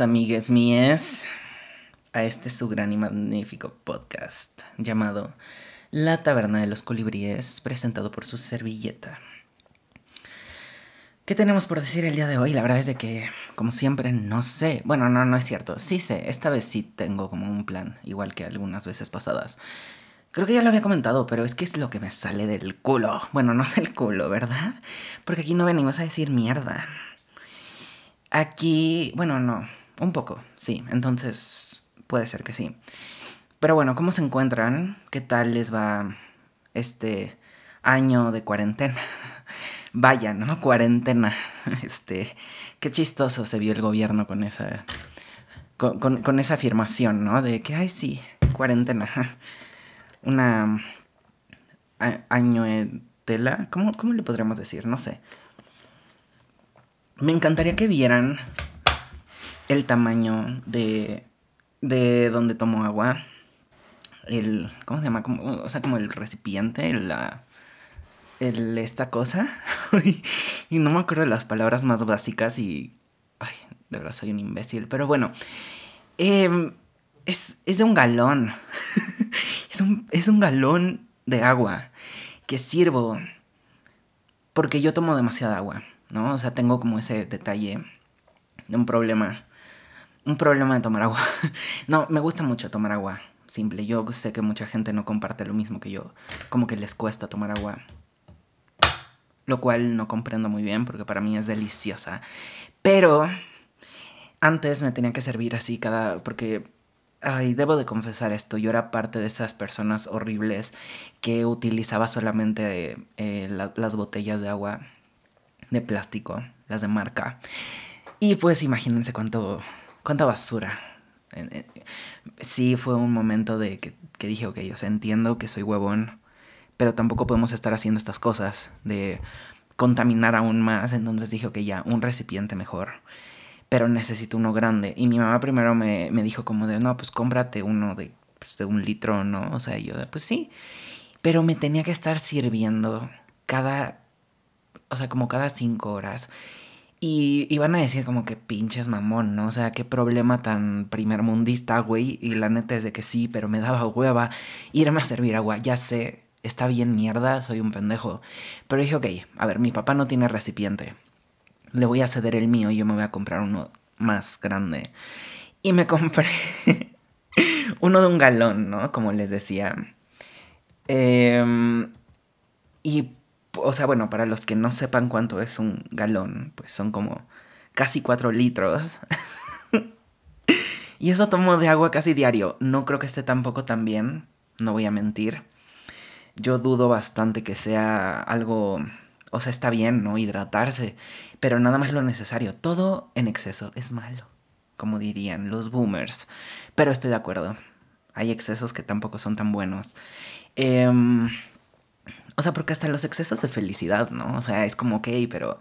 Amigues mías, a este su gran y magnífico podcast llamado La Taberna de los Colibríes, presentado por su servilleta. ¿Qué tenemos por decir el día de hoy? La verdad es de que, como siempre, no sé. Bueno, no, no es cierto. Sí sé, esta vez sí tengo como un plan, igual que algunas veces pasadas. Creo que ya lo había comentado, pero es que es lo que me sale del culo. Bueno, no del culo, ¿verdad? Porque aquí no venimos a decir mierda. Aquí, bueno, no, un poco, sí, entonces puede ser que sí. Pero bueno, ¿cómo se encuentran? ¿Qué tal les va este año de cuarentena? Vaya, ¿no? Cuarentena. Este, qué chistoso se vio el gobierno con esa, con, esa afirmación, ¿no? De que, ay, sí, cuarentena. Una año de tela, ¿cómo, ¿cómo le podríamos decir? No sé. Me encantaría que vieran el tamaño de, de donde tomo agua. El, ¿cómo se llama? Como, o sea, como el recipiente, la, el, esta cosa. y no me acuerdo de las palabras más básicas y... Ay, de verdad soy un imbécil. Pero bueno, em, es, es, de un galón. es, un, es un galón de agua que sirvo porque yo tomo demasiada agua. ¿no? O sea, tengo como ese detalle de un problema, un problema de tomar agua. no, me gusta mucho tomar agua, simple. Yo sé que mucha gente no comparte lo mismo que yo, como que les cuesta tomar agua. Lo cual no comprendo muy bien porque para mí es deliciosa. Pero antes me tenía que servir así cada... porque Ay, debo de confesar esto, yo era parte de esas personas horribles que utilizaba solamente eh, las botellas de agua de plástico, las de marca. Y pues imagínense cuánto, cuánta basura. Sí fue un momento de que, dije, ok, yo entiendo que soy huevón, pero tampoco podemos estar haciendo estas cosas de contaminar aún más. Entonces dije, ok, ya, un recipiente mejor. Pero necesito uno grande. Y mi mamá primero me, dijo como de, no, pues cómprate uno de, pues, de un litro, ¿no? O sea, yo, pues sí. Pero me tenía que estar sirviendo cada o sea, como cada cinco horas. Y iban a decir como que pinches mamón, ¿no? O sea, qué problema tan primermundista, güey. Y la neta es de que sí, pero me daba hueva irme a servir agua. Ya sé, está bien mierda, soy un pendejo. Pero dije, ok, a ver, mi papá no tiene recipiente. Le voy a ceder el mío y yo me voy a comprar uno más grande. Y me compré uno de un galón, ¿no? Como les decía. Eh, y o sea, bueno, para los que no sepan cuánto es un galón, pues son como casi 4 litros. y eso tomo de agua casi diario. No creo que esté tampoco tan bien, no voy a mentir. Yo dudo bastante que sea algo, o sea, está bien, ¿no? Hidratarse, pero nada más lo necesario. Todo en exceso es malo, como dirían los boomers. Pero estoy de acuerdo. Hay excesos que tampoco son tan buenos. Eh, o sea, porque hasta los excesos de felicidad, ¿no? O sea, es como, ok, pero...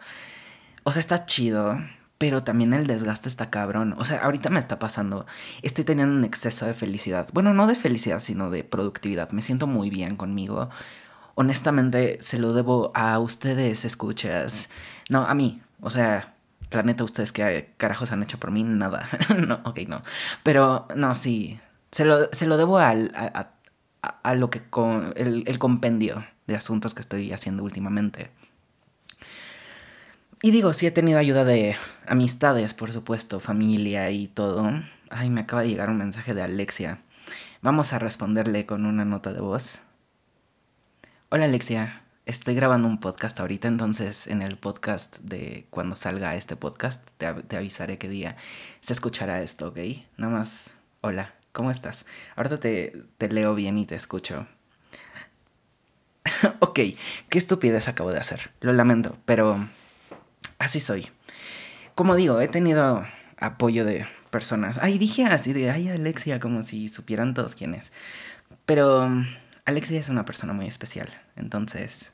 O sea, está chido, pero también el desgaste está cabrón. O sea, ahorita me está pasando. Estoy teniendo un exceso de felicidad. Bueno, no de felicidad, sino de productividad. Me siento muy bien conmigo. Honestamente, se lo debo a ustedes, escuchas. No, a mí. O sea, planeta, ustedes qué carajos han hecho por mí, nada. no, ok, no. Pero, no, sí. Se lo, se lo debo al, a, a, lo que con el, el compendio de asuntos que estoy haciendo últimamente. Y digo, sí he tenido ayuda de amistades, por supuesto, familia y todo. Ay, me acaba de llegar un mensaje de Alexia. Vamos a responderle con una nota de voz. Hola Alexia, estoy grabando un podcast ahorita, entonces en el podcast de cuando salga este podcast te, te avisaré qué día se escuchará esto, ¿ok? Nada más, hola, ¿cómo estás? Ahorita te, te leo bien y te escucho. ok, qué estupidez acabo de hacer. Lo lamento, pero así soy. Como digo, he tenido apoyo de personas. Ay, dije así de, ay, Alexia, como si supieran todos quién es. Pero Alexia es una persona muy especial. Entonces,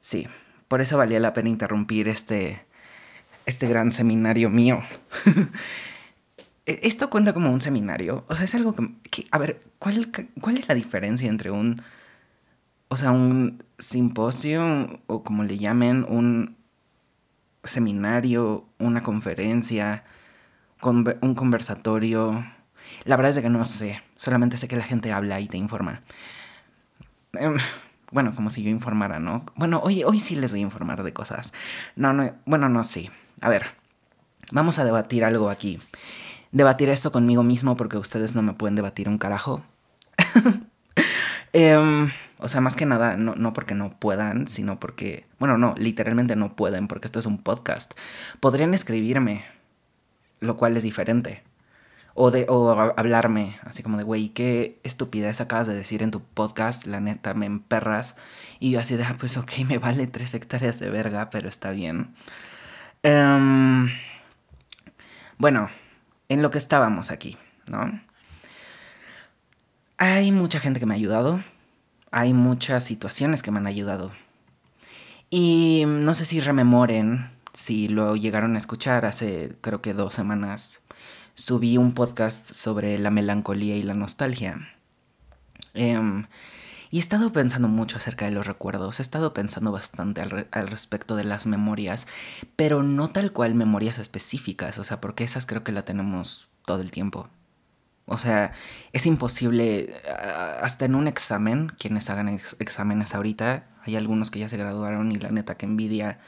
sí, por eso valía la pena interrumpir este, este gran seminario mío. E, esto cuenta como un seminario. O sea, es algo que... a ver, ¿cuál, ¿cuál es la diferencia entre un o sea, un simposio o como le llamen, un seminario, una conferencia. un conversatorio. La verdad es que no sé. Solamente sé que la gente habla y te informa. Em, bueno, como si yo informara, ¿no? Bueno, hoy, hoy sí les voy a informar de cosas. No, no, bueno, no, sí. A ver, vamos a debatir algo aquí. Debatir esto conmigo mismo porque ustedes no me pueden debatir un carajo. Em, o sea, más que nada, no, no porque no puedan, sino porque, bueno, no, literalmente no pueden porque esto es un podcast. Podrían escribirme, lo cual es diferente. O, de, o hablarme, así como de, güey, qué estupidez acabas de decir en tu podcast, la neta, me emperras. Y yo así de, ah, pues ok, me vale tres hectáreas de verga, pero está bien. Em, bueno, en lo que estábamos aquí, ¿no? Hay mucha gente que me ha ayudado, hay muchas situaciones que me han ayudado. Y no sé si rememoren, si lo llegaron a escuchar hace creo que dos semanas, subí un podcast sobre la melancolía y la nostalgia. Em, y he estado pensando mucho acerca de los recuerdos, he estado pensando bastante al, respecto de las memorias, pero no tal cual memorias específicas, o sea, porque esas creo que la tenemos todo el tiempo. O sea, es imposible, hasta en un examen, quienes hagan exámenes ahorita, hay algunos que ya se graduaron y la neta que envidia,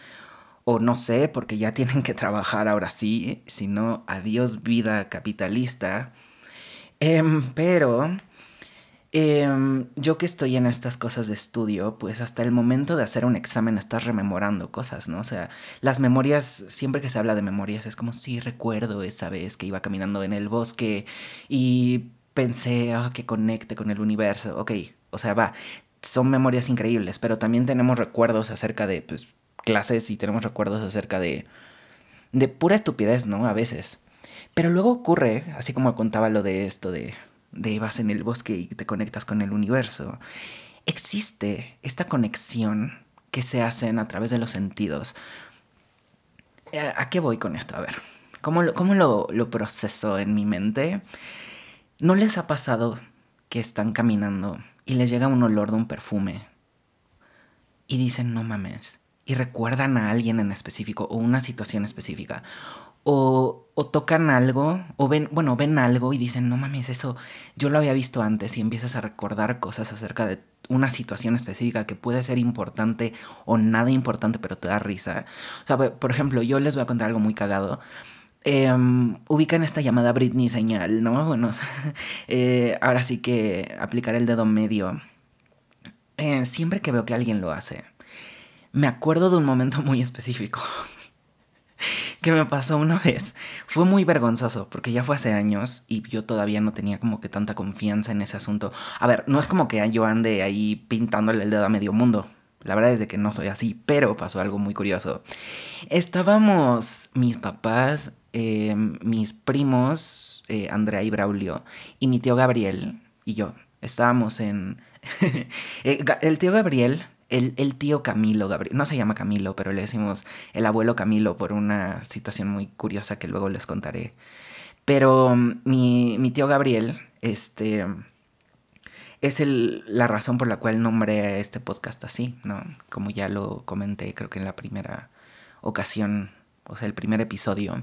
o no sé, porque ya tienen que trabajar ahora sí, si no, adiós vida capitalista. Em, pero Em, yo que estoy en estas cosas de estudio, pues hasta el momento de hacer un examen estás rememorando cosas, ¿no? O sea, las memorias, siempre que se habla de memorias, es como si recuerdo esa vez que iba caminando en el bosque y pensé oh, que conecte con el universo. Ok, o sea, va, son memorias increíbles, pero también tenemos recuerdos acerca de pues, clases y tenemos recuerdos acerca de, de pura estupidez, ¿no? A veces. Pero luego ocurre, así como contaba lo de esto de de vas en el bosque y te conectas con el universo, existe esta conexión que se hacen a través de los sentidos. Eh, ¿A qué voy con esto? A ver, ¿cómo lo, cómo lo, lo proceso en mi mente? ¿No les ha pasado que están caminando y les llega un olor de un perfume y dicen, no mames, y recuerdan a alguien en específico o una situación específica? O, tocan algo, o ven, bueno, ven algo y dicen, no mames, eso yo lo había visto antes y empiezas a recordar cosas acerca de una situación específica que puede ser importante o nada importante, pero te da risa. O sea, por ejemplo, yo les voy a contar algo muy cagado. Em, ubican esta llamada Britney señal, ¿no? Bueno, eh, ahora sí que aplicar el dedo medio. Eh, siempre que veo que alguien lo hace, me acuerdo de un momento muy específico que me pasó una vez. Fue muy vergonzoso porque ya fue hace años y yo todavía no tenía como que tanta confianza en ese asunto. A ver, no es como que yo ande ahí pintándole el dedo a medio mundo. La verdad es que no soy así, pero pasó algo muy curioso. Estábamos mis papás, em, mis primos, eh, Andrea y Braulio, y mi tío Gabriel y yo. Estábamos en... Eh, el tío Gabriel el, tío Camilo, Gabriel, no se llama Camilo, pero le decimos el abuelo Camilo por una situación muy curiosa que luego les contaré. Pero mm, mi, tío Gabriel, este, es el, la razón por la cual nombré este podcast así, ¿no? Como ya lo comenté, creo que en la primera ocasión, o sea, el primer episodio.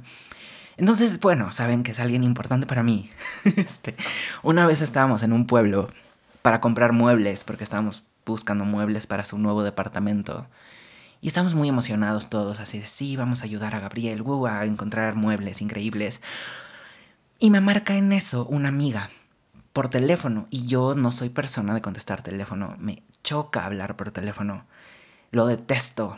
Entonces, bueno, saben que es alguien importante para mí. este, una vez estábamos en un pueblo para comprar muebles, porque estábamos buscando muebles para su nuevo departamento. Y estamos muy emocionados todos, así de sí, vamos a ayudar a Gabriel a encontrar muebles increíbles. Y me marca en eso una amiga por teléfono. Y yo no soy persona de contestar teléfono. Me choca hablar por teléfono. Lo detesto.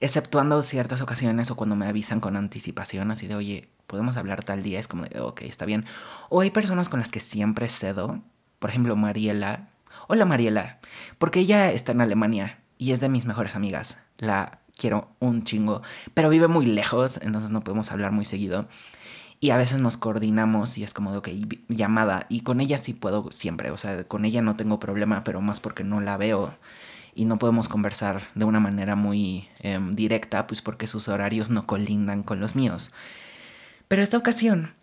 Exceptuando ciertas ocasiones o cuando me avisan con anticipación, así de, oye, podemos hablar tal día. Es como de, ok, está bien. O hay personas con las que siempre cedo. Por ejemplo, Mariela Hola Mariela, porque ella está en Alemania y es de mis mejores amigas. La quiero un chingo, pero vive muy lejos, entonces no podemos hablar muy seguido. Y a veces nos coordinamos y es como de, ok, llamada. Y con ella sí puedo siempre, o sea, con ella no tengo problema, pero más porque no la veo y no podemos conversar de una manera muy em, directa, pues porque sus horarios no colindan con los míos. Pero esta ocasión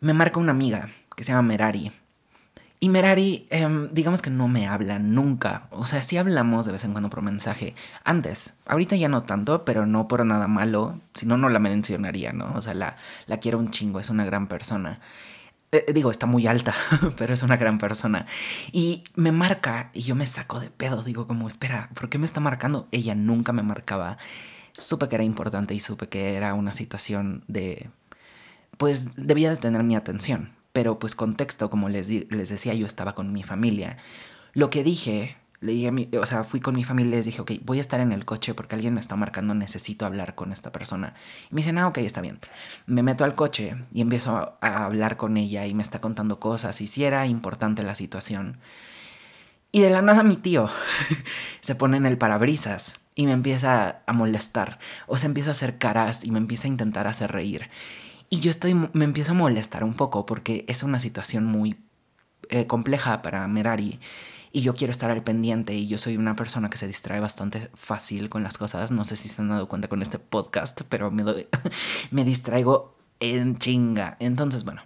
me marca una amiga que se llama Merari Y Merari, em, digamos que no me habla nunca. O sea, sí hablamos de vez en cuando por mensaje. Antes, ahorita ya no tanto, pero no por nada malo. Si no, no la mencionaría, ¿no? O sea, la, la quiero un chingo, es una gran persona. Eh, digo, está muy alta, pero es una gran persona. Y me marca y yo me saco de pedo. Digo, como, espera, ¿por qué me está marcando? Ella nunca me marcaba. Supe que era importante y supe que era una situación de... Pues debía de tener mi atención. Pero pues contexto, como les, les decía, yo estaba con mi familia. Lo que dije le dije a mi, o sea, fui con mi familia y les dije, ok, voy a estar en el coche porque alguien me está marcando, necesito hablar con esta persona. Y me dicen, ah, ok, está bien. Me meto al coche y empiezo a, hablar con ella y me está contando cosas y si era importante la situación. Y de la nada mi tío se pone en el parabrisas y me empieza a molestar. O se empieza a hacer caras y me empieza a intentar hacer reír. Y yo estoy, me empiezo a molestar un poco porque es una situación muy eh, compleja para Merari y yo quiero estar al pendiente y yo soy una persona que se distrae bastante fácil con las cosas. No sé si se han dado cuenta con este podcast, pero me, doy, me distraigo en chinga. Entonces, bueno,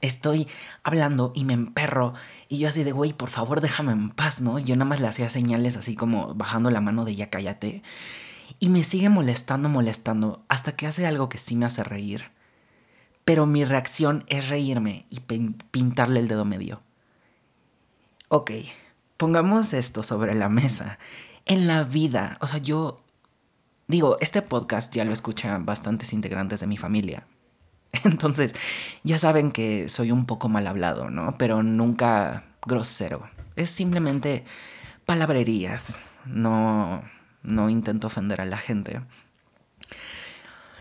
estoy hablando y me emperro y yo así de, güey, por favor déjame en paz, ¿no? Yo nada más le hacía señales así como bajando la mano de ya cállate. Y me sigue molestando, molestando, hasta que hace algo que sí me hace reír. Pero mi reacción es reírme y pintarle el dedo medio. Ok, pongamos esto sobre la mesa. En la vida, o sea, yo digo, este podcast ya lo escuchan bastantes integrantes de mi familia. Entonces, ya saben que soy un poco mal hablado, ¿no? Pero nunca grosero. Es simplemente palabrerías. No, no intento ofender a la gente.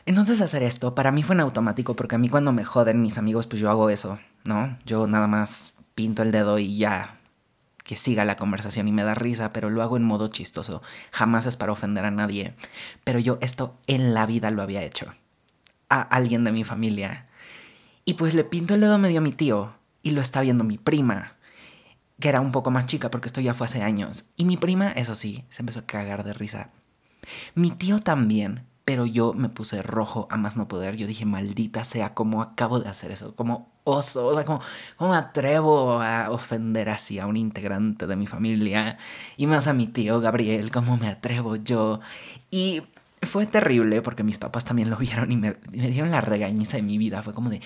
Entonces hacer esto para mí fue en automático porque a mí cuando me joden mis amigos pues yo hago eso, ¿no? Yo nada más pinto el dedo y ya que siga la conversación y me da risa, pero lo hago en modo chistoso. Jamás es para ofender a nadie. Pero yo esto en la vida lo había hecho. A alguien de mi familia. Y pues le pinto el dedo medio a mi tío y lo está viendo mi prima, que era un poco más chica porque esto ya fue hace años. Y mi prima, eso sí, se empezó a cagar de risa. Mi tío también, pero yo me puse rojo a más no poder. Yo dije, maldita sea, ¿cómo acabo de hacer eso? Como oso, o sea, ¿cómo, me atrevo a ofender así a un integrante de mi familia? Y más a mi tío Gabriel, ¿cómo me atrevo yo? Y fue terrible porque mis papás también lo vieron y me, dieron la regañiza de mi vida. Fue como de,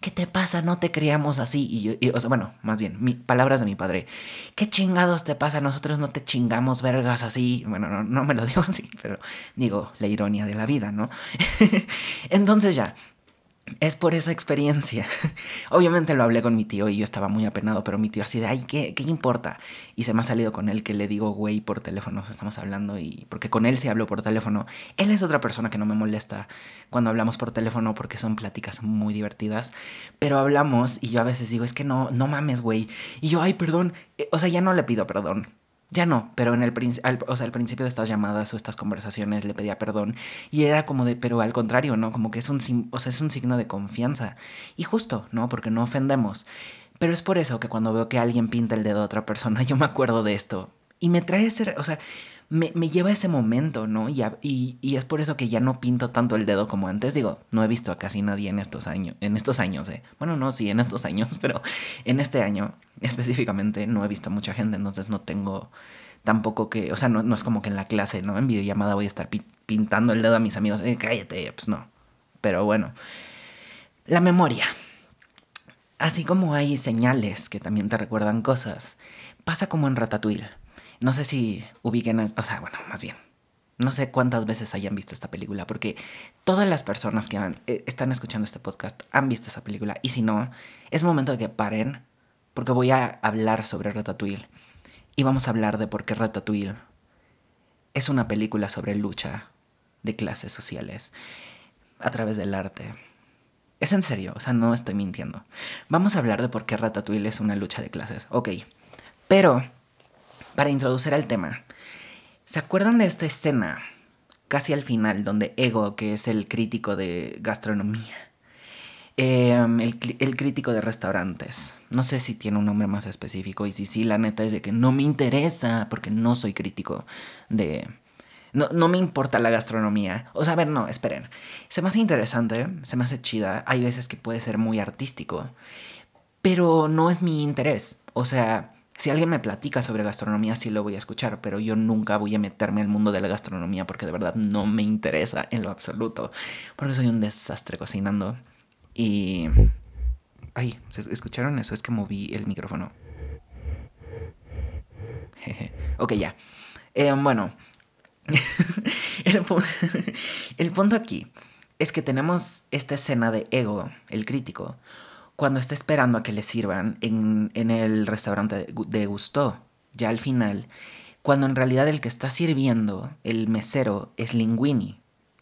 ¿qué te pasa? No te criamos así. Y yo, o sea, bueno, más bien, mi, palabras de mi padre. ¿Qué chingados te pasa? Nosotros no te chingamos vergas así. Bueno, no, no me lo digo así, pero digo, la ironía de la vida, ¿no? Entonces ya, es por esa experiencia. Obviamente lo hablé con mi tío y yo estaba muy apenado, pero mi tío así de, ay, ¿qué, ¿qué importa? Y se me ha salido con él que le digo, güey, por teléfono, estamos hablando y porque con él sí hablo por teléfono. Él es otra persona que no me molesta cuando hablamos por teléfono porque son pláticas muy divertidas, pero hablamos y yo a veces digo, es que no, no mames, güey. Y yo, ay, perdón, eh, o sea, ya no le pido perdón ya no, pero en el, o sea, al principio de estas llamadas o estas conversaciones le pedía perdón y era como de, pero al contrario, ¿no? Como que es un, o sea, es un signo de confianza. Y justo, ¿no? Porque no ofendemos. Pero es por eso que cuando veo que alguien pinta el dedo a otra persona, yo me acuerdo de esto. Y me trae ese, o sea, me, me lleva a ese momento, ¿no? Y, y, y, es por eso que ya no pinto tanto el dedo como antes. Digo, no he visto a casi nadie en estos años, en estos años, ¿eh? Bueno, no, sí, en estos años, pero en este año específicamente no he visto a mucha gente, entonces no tengo tampoco que, o sea, no, no es como que en la clase, ¿no? En videollamada voy a estar pintando el dedo a mis amigos, eh, cállate, pues no. Pero bueno, la memoria. Así como hay señales que también te recuerdan cosas, pasa como en Ratatouille no sé si ubiquen, o sea, bueno, más bien, no sé cuántas veces hayan visto esta película, porque todas las personas que eh, están escuchando este podcast han visto esa película, y si no, es momento de que paren, porque voy a hablar sobre Ratatouille, y vamos a hablar de por qué Ratatouille es una película sobre lucha de clases sociales a través del arte. Es en serio, o sea, no estoy mintiendo. Vamos a hablar de por qué Ratatouille es una lucha de clases, ok. Pero para introducir al tema, ¿se acuerdan de esta escena casi al final donde Ego, que es el crítico de gastronomía, em, el, crítico de restaurantes. No sé si tiene un nombre más específico y si sí, la neta es de que no me interesa porque no soy crítico de... No, no me importa la gastronomía. O sea, a ver, no, esperen. Se me hace interesante, se me hace chida. Hay veces que puede ser muy artístico. pero no es mi interés. O sea, si alguien me platica sobre gastronomía, sí lo voy a escuchar, pero yo nunca voy a meterme al mundo de la gastronomía porque de verdad no me interesa en lo absoluto. Porque soy un desastre cocinando. Y... Ay, ¿escucharon eso? Es que moví el micrófono. ok, ya. Eh, bueno, el, el punto aquí es que tenemos esta escena de ego, el crítico, cuando está esperando a que le sirvan en, el restaurante de Gusto, ya al final, cuando en realidad el que está sirviendo, el mesero, es Linguini,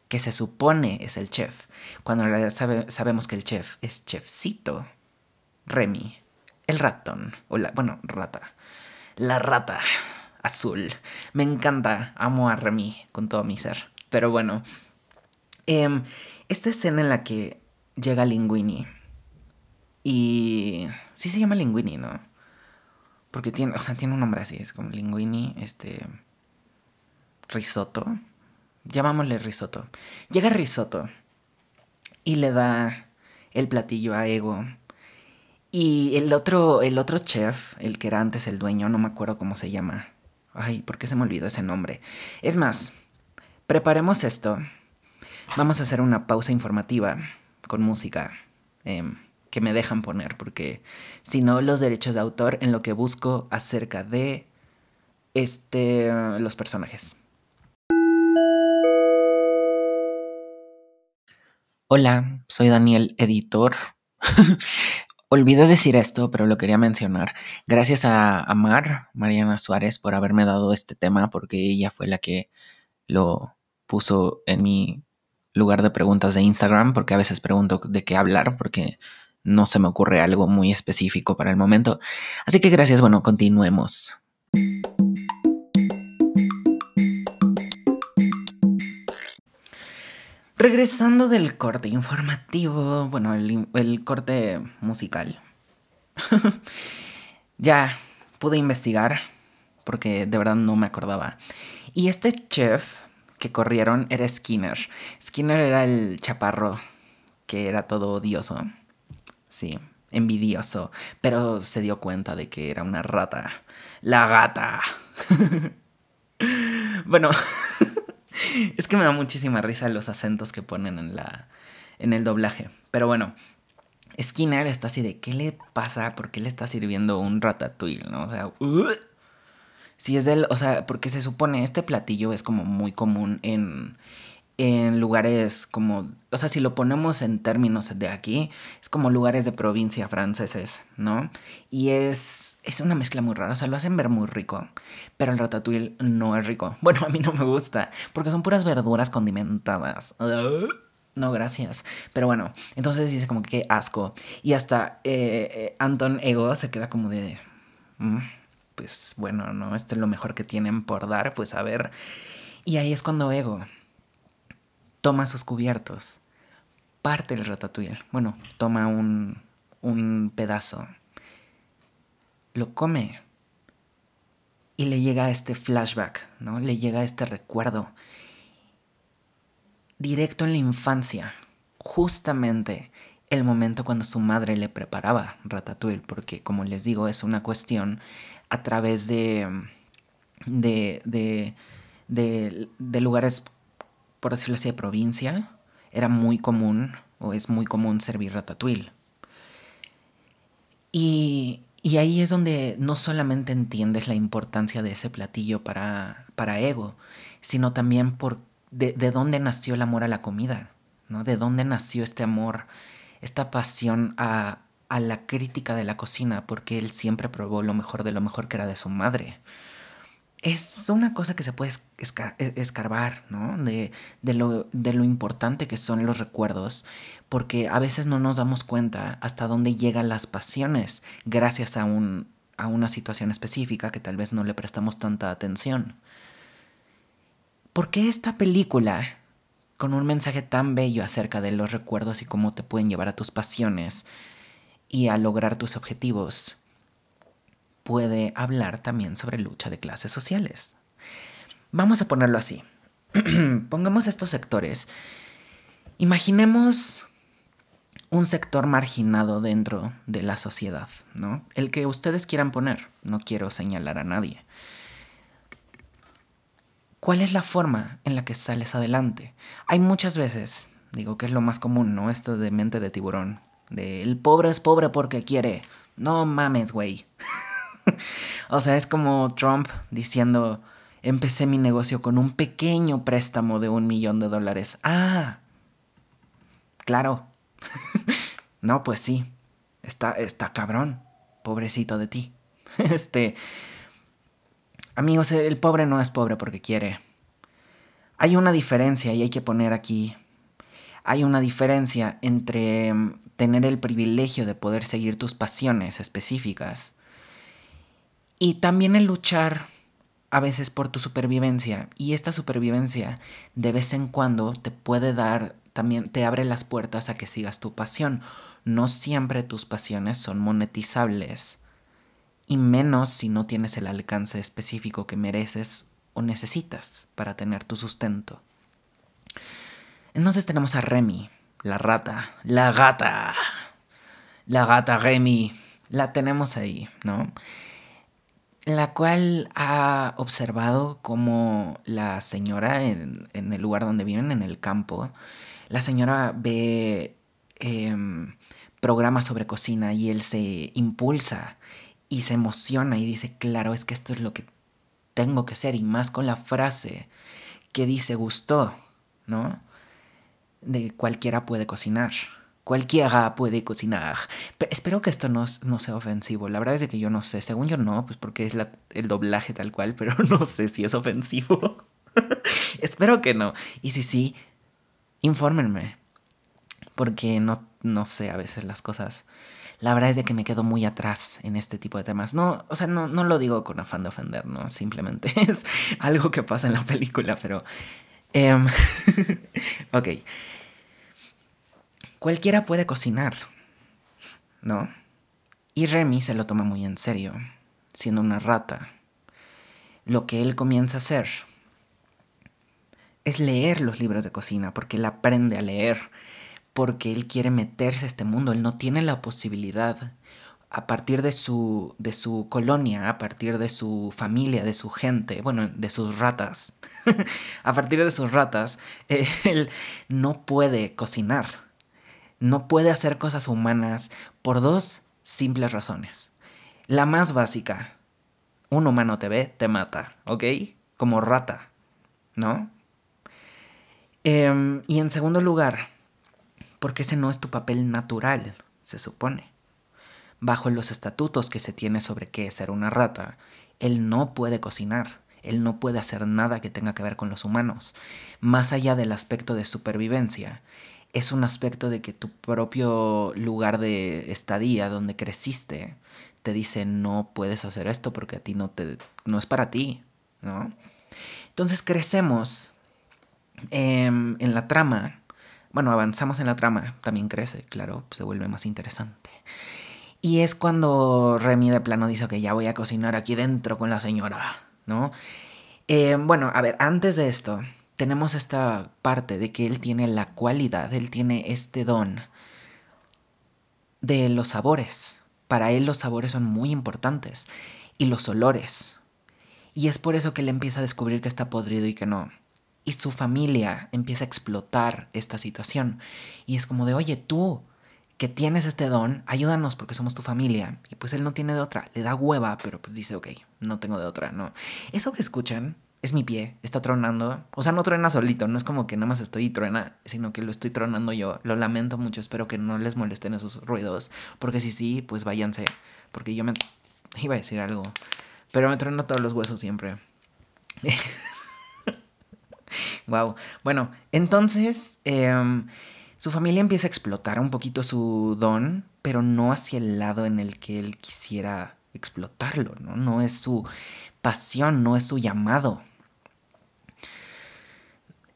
que se supone es el chef, cuando en realidad sabemos que el chef es chefcito, Remy, el ratón, o la, bueno, rata, la rata azul. Me encanta, amo a Remy con todo mi ser. Pero bueno, em, esta escena en la que llega Linguini y sí se llama Linguini, ¿no? Porque tiene, o sea, tiene un nombre así, es como Linguini, este risotto. Llamámosle risotto. Llega risotto y le da el platillo a Ego. Y el otro, el otro chef, el que era antes el dueño, no me acuerdo cómo se llama. Ay, ¿por qué se me olvidó ese nombre? Es más, preparemos esto. Vamos a hacer una pausa informativa con música. Eh, que me dejan poner, porque si no, los derechos de autor en lo que busco acerca de este, los personajes. Hola, soy Daniel, editor. Olvidé decir esto, pero lo quería mencionar. Gracias a, a Mar, Mariana Suárez, por haberme dado este tema, porque ella fue la que lo puso en mi lugar de preguntas de Instagram, porque a veces pregunto de qué hablar, porque no se me ocurre algo muy específico para el momento. Así que gracias, bueno, continuemos. Regresando del corte informativo, bueno, el, corte musical. ya pude investigar porque de verdad no me acordaba. Y este chef que corrieron era Skinner. Skinner era el chaparro que era todo odioso. Sí, envidioso, pero se dio cuenta de que era una rata. La gata. bueno, es que me da muchísima risa los acentos que ponen en la en el doblaje. Pero bueno, Skinner está así de ¿qué le pasa? ¿Por qué le está sirviendo un ratatouille? ¿No? O sea, si es del, o sea, porque se supone este platillo es como muy común en en lugares como, o sea, si lo ponemos en términos de aquí, es como lugares de provincia franceses, ¿no? Y es, es una mezcla muy rara, o sea, lo hacen ver muy rico, pero el ratatouille no es rico. Bueno, a mí no me gusta, porque son puras verduras condimentadas. No, gracias. Pero bueno, entonces dice como que asco. Y hasta eh, eh, Anton Ego se queda como de... Mm, pues bueno, ¿no? Esto es lo mejor que tienen por dar, pues a ver. Y ahí es cuando Ego toma sus cubiertos, parte el ratatouille, bueno, toma un, un pedazo, lo come y le llega este flashback, ¿no? Le llega este recuerdo directo en la infancia, justamente el momento cuando su madre le preparaba ratatouille, porque como les digo, es una cuestión a través de, de, de, de, de lugares por decirlo así, de provincia, era muy común, o es muy común servir ratatouille. Y, y ahí es donde no solamente entiendes la importancia de ese platillo para, para Ego, sino también por de, de, dónde nació el amor a la comida, ¿no? De dónde nació este amor, esta pasión a, a la crítica de la cocina, porque él siempre probó lo mejor de lo mejor que era de su madre es una cosa que se puede e-, escarbar, ¿no? De, lo, de, lo, importante que son los recuerdos, porque a veces no nos damos cuenta hasta dónde llegan las pasiones gracias a, un, a una situación específica que tal vez no le prestamos tanta atención. ¿Por qué esta película, con un mensaje tan bello acerca de los recuerdos y cómo te pueden llevar a tus pasiones y a lograr tus objetivos, puede hablar también sobre lucha de clases sociales. Vamos a ponerlo así. Pongamos estos sectores. Imaginemos un sector marginado dentro de la sociedad, ¿no? El que ustedes quieran poner, no quiero señalar a nadie. ¿Cuál es la forma en la que sales adelante? Hay muchas veces, digo que es lo más común, ¿no? Esto de mente de tiburón, de el pobre es pobre porque quiere. No mames, güey. o sea, es como Trump diciendo, empecé mi negocio con un pequeño préstamo de un millón de dólares. Ah, claro. no, pues sí. Está, está cabrón. Pobrecito de ti. este... Amigos, el pobre no es pobre porque quiere. Hay una diferencia y hay que poner aquí. Hay una diferencia entre mm, tener el privilegio de poder seguir tus pasiones específicas y también el luchar a veces por tu supervivencia. Y esta supervivencia de vez en cuando te puede dar, también te abre las puertas a que sigas tu pasión. No siempre tus pasiones son monetizables y menos si no tienes el alcance específico que mereces o necesitas para tener tu sustento. Entonces tenemos a Remy, la rata, la gata, la gata Remy, la tenemos ahí, ¿no? La cual ha observado como la señora en, el lugar donde viven, en el campo, la señora ve em, programas sobre cocina y él se impulsa y se emociona y dice, claro, es que esto es lo que tengo que ser y más con la frase que dice gustó, ¿no? De cualquiera puede cocinar. Cualquiera puede cocinar. espero que esto no, no, sea ofensivo. La verdad es que yo no sé. Según yo no, pues porque es el doblaje tal cual, pero no sé si es ofensivo. espero que no. Y si sí, infórmenme. Porque no, no sé a veces las cosas la verdad es de que me quedo muy atrás en este tipo de temas. No, o sea, no, no lo digo con afán de ofender, ¿no? Simplemente es algo que pasa en la película, pero... Em, ok. Cualquiera puede cocinar, ¿no? Y Remy se lo toma muy en serio, siendo una rata. Lo que él comienza a hacer es leer los libros de cocina, porque él aprende a leer porque él quiere meterse a este mundo, él no tiene la posibilidad a partir de su, de su colonia, a partir de su familia, de su gente, bueno, de sus ratas, a partir de sus ratas, él no puede cocinar, no puede hacer cosas humanas por dos simples razones. La más básica, un humano te ve, te mata, ¿ok? Como rata, ¿no? Em, y en segundo lugar, porque ese no es tu papel natural, se supone. Bajo los estatutos que se tiene sobre qué es ser una rata, él no puede cocinar, él no puede hacer nada que tenga que ver con los humanos. Más allá del aspecto de supervivencia, es un aspecto de que tu propio lugar de estadía, donde creciste, te dice no puedes hacer esto porque a ti no te no es para ti, ¿no? Entonces crecemos em, en la trama bueno, avanzamos en la trama, también crece, claro, se vuelve más interesante. Y es cuando Remy de plano dice que ya voy a cocinar aquí dentro con la señora, ¿no? Eh, bueno, a ver, antes de esto, tenemos esta parte de que él tiene la cualidad, él tiene este don de los sabores. Para él los sabores son muy importantes y los olores. Y es por eso que él empieza a descubrir que está podrido y que no y su familia empieza a explotar esta situación. Y es como de, oye, tú que tienes este don, ayúdanos porque somos tu familia. Y pues él no tiene de otra, le da hueva, pero pues dice, ok, no tengo de otra, no. Eso que escuchan es mi pie, está tronando. O sea, no truena solito, no es como que nada más estoy y truena, sino que lo estoy tronando yo. Lo lamento mucho, espero que no les molesten esos ruidos. Porque si sí, pues váyanse. Porque yo me... Iba a decir algo. Pero me trueno todos los huesos siempre. Wow. Bueno, entonces em, su familia empieza a explotar un poquito su don, pero no hacia el lado en el que él quisiera explotarlo, ¿no? No es su pasión, no es su llamado.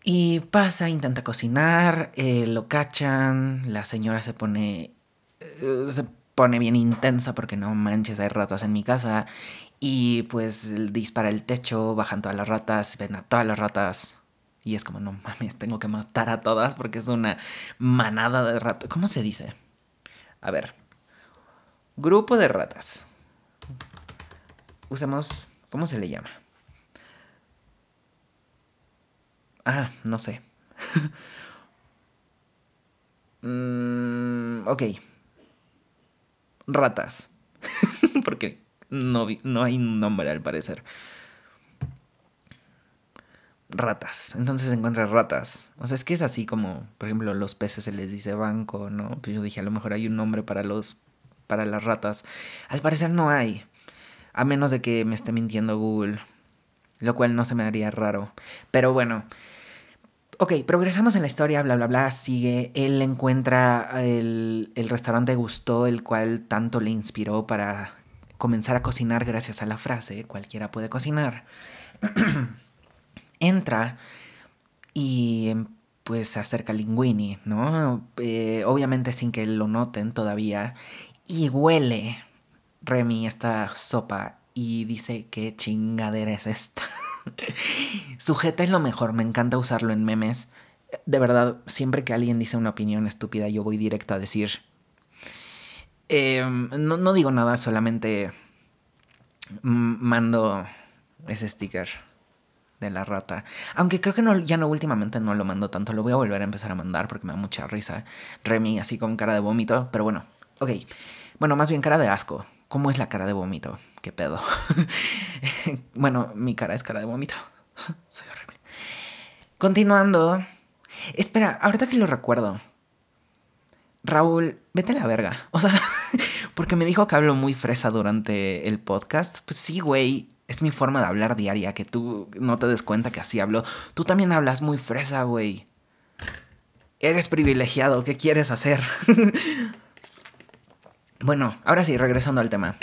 Y pasa, intenta cocinar, eh, lo cachan, la señora se pone. Eh, se pone bien intensa porque no manches, hay ratas en mi casa. Y pues dispara el techo, bajan todas las ratas, ven a todas las ratas y es como, no mames, tengo que matar a todas porque es una manada de ratas. ¿Cómo se dice? A ver. Grupo de ratas. Usemos... ¿Cómo se le llama? Ah, no sé. Mm, ok. Ratas. Porque no, no hay un nombre al parecer. Ratas. Entonces encuentra ratas. O sea, es que es así como, por ejemplo, los peces se les dice banco, ¿no? Pues yo dije, a lo mejor hay un nombre para los para las ratas. Al parecer no hay. A menos de que me esté mintiendo Google. Lo cual no se me haría raro. Pero bueno, Ok, progresamos en la historia, bla, bla, bla, sigue. Él encuentra el, el restaurante Gusto, el cual tanto le inspiró para comenzar a cocinar gracias a la frase, cualquiera puede cocinar. Entra y pues se acerca a Linguini, ¿no? Eh, obviamente sin que lo noten todavía. Y huele Remy esta sopa y dice, ¿qué chingadera es esta? Sujeta es lo mejor, me encanta usarlo en memes. De verdad, siempre que alguien dice una opinión estúpida, yo voy directo a decir. Em, no, digo nada, solamente mando ese sticker de la rata. Aunque creo que no, ya no, últimamente no lo mando tanto. Lo voy a volver a empezar a mandar porque me da mucha risa. Remy así con cara de vómito. Pero bueno, ok. Bueno, más bien cara de asco. ¿Cómo es la cara de vómito? ¿Qué pedo? bueno, mi cara es cara de vómito. Soy horrible. Continuando. Espera, ahorita que lo recuerdo. Raúl, vete a la verga. O sea, porque me dijo que hablo muy fresa durante el podcast. Pues sí, güey. Es mi forma de hablar diaria, que tú no te des cuenta que así hablo. Tú también hablas muy fresa, güey. Eres privilegiado, ¿qué quieres hacer? Bueno, ahora sí, regresando al tema.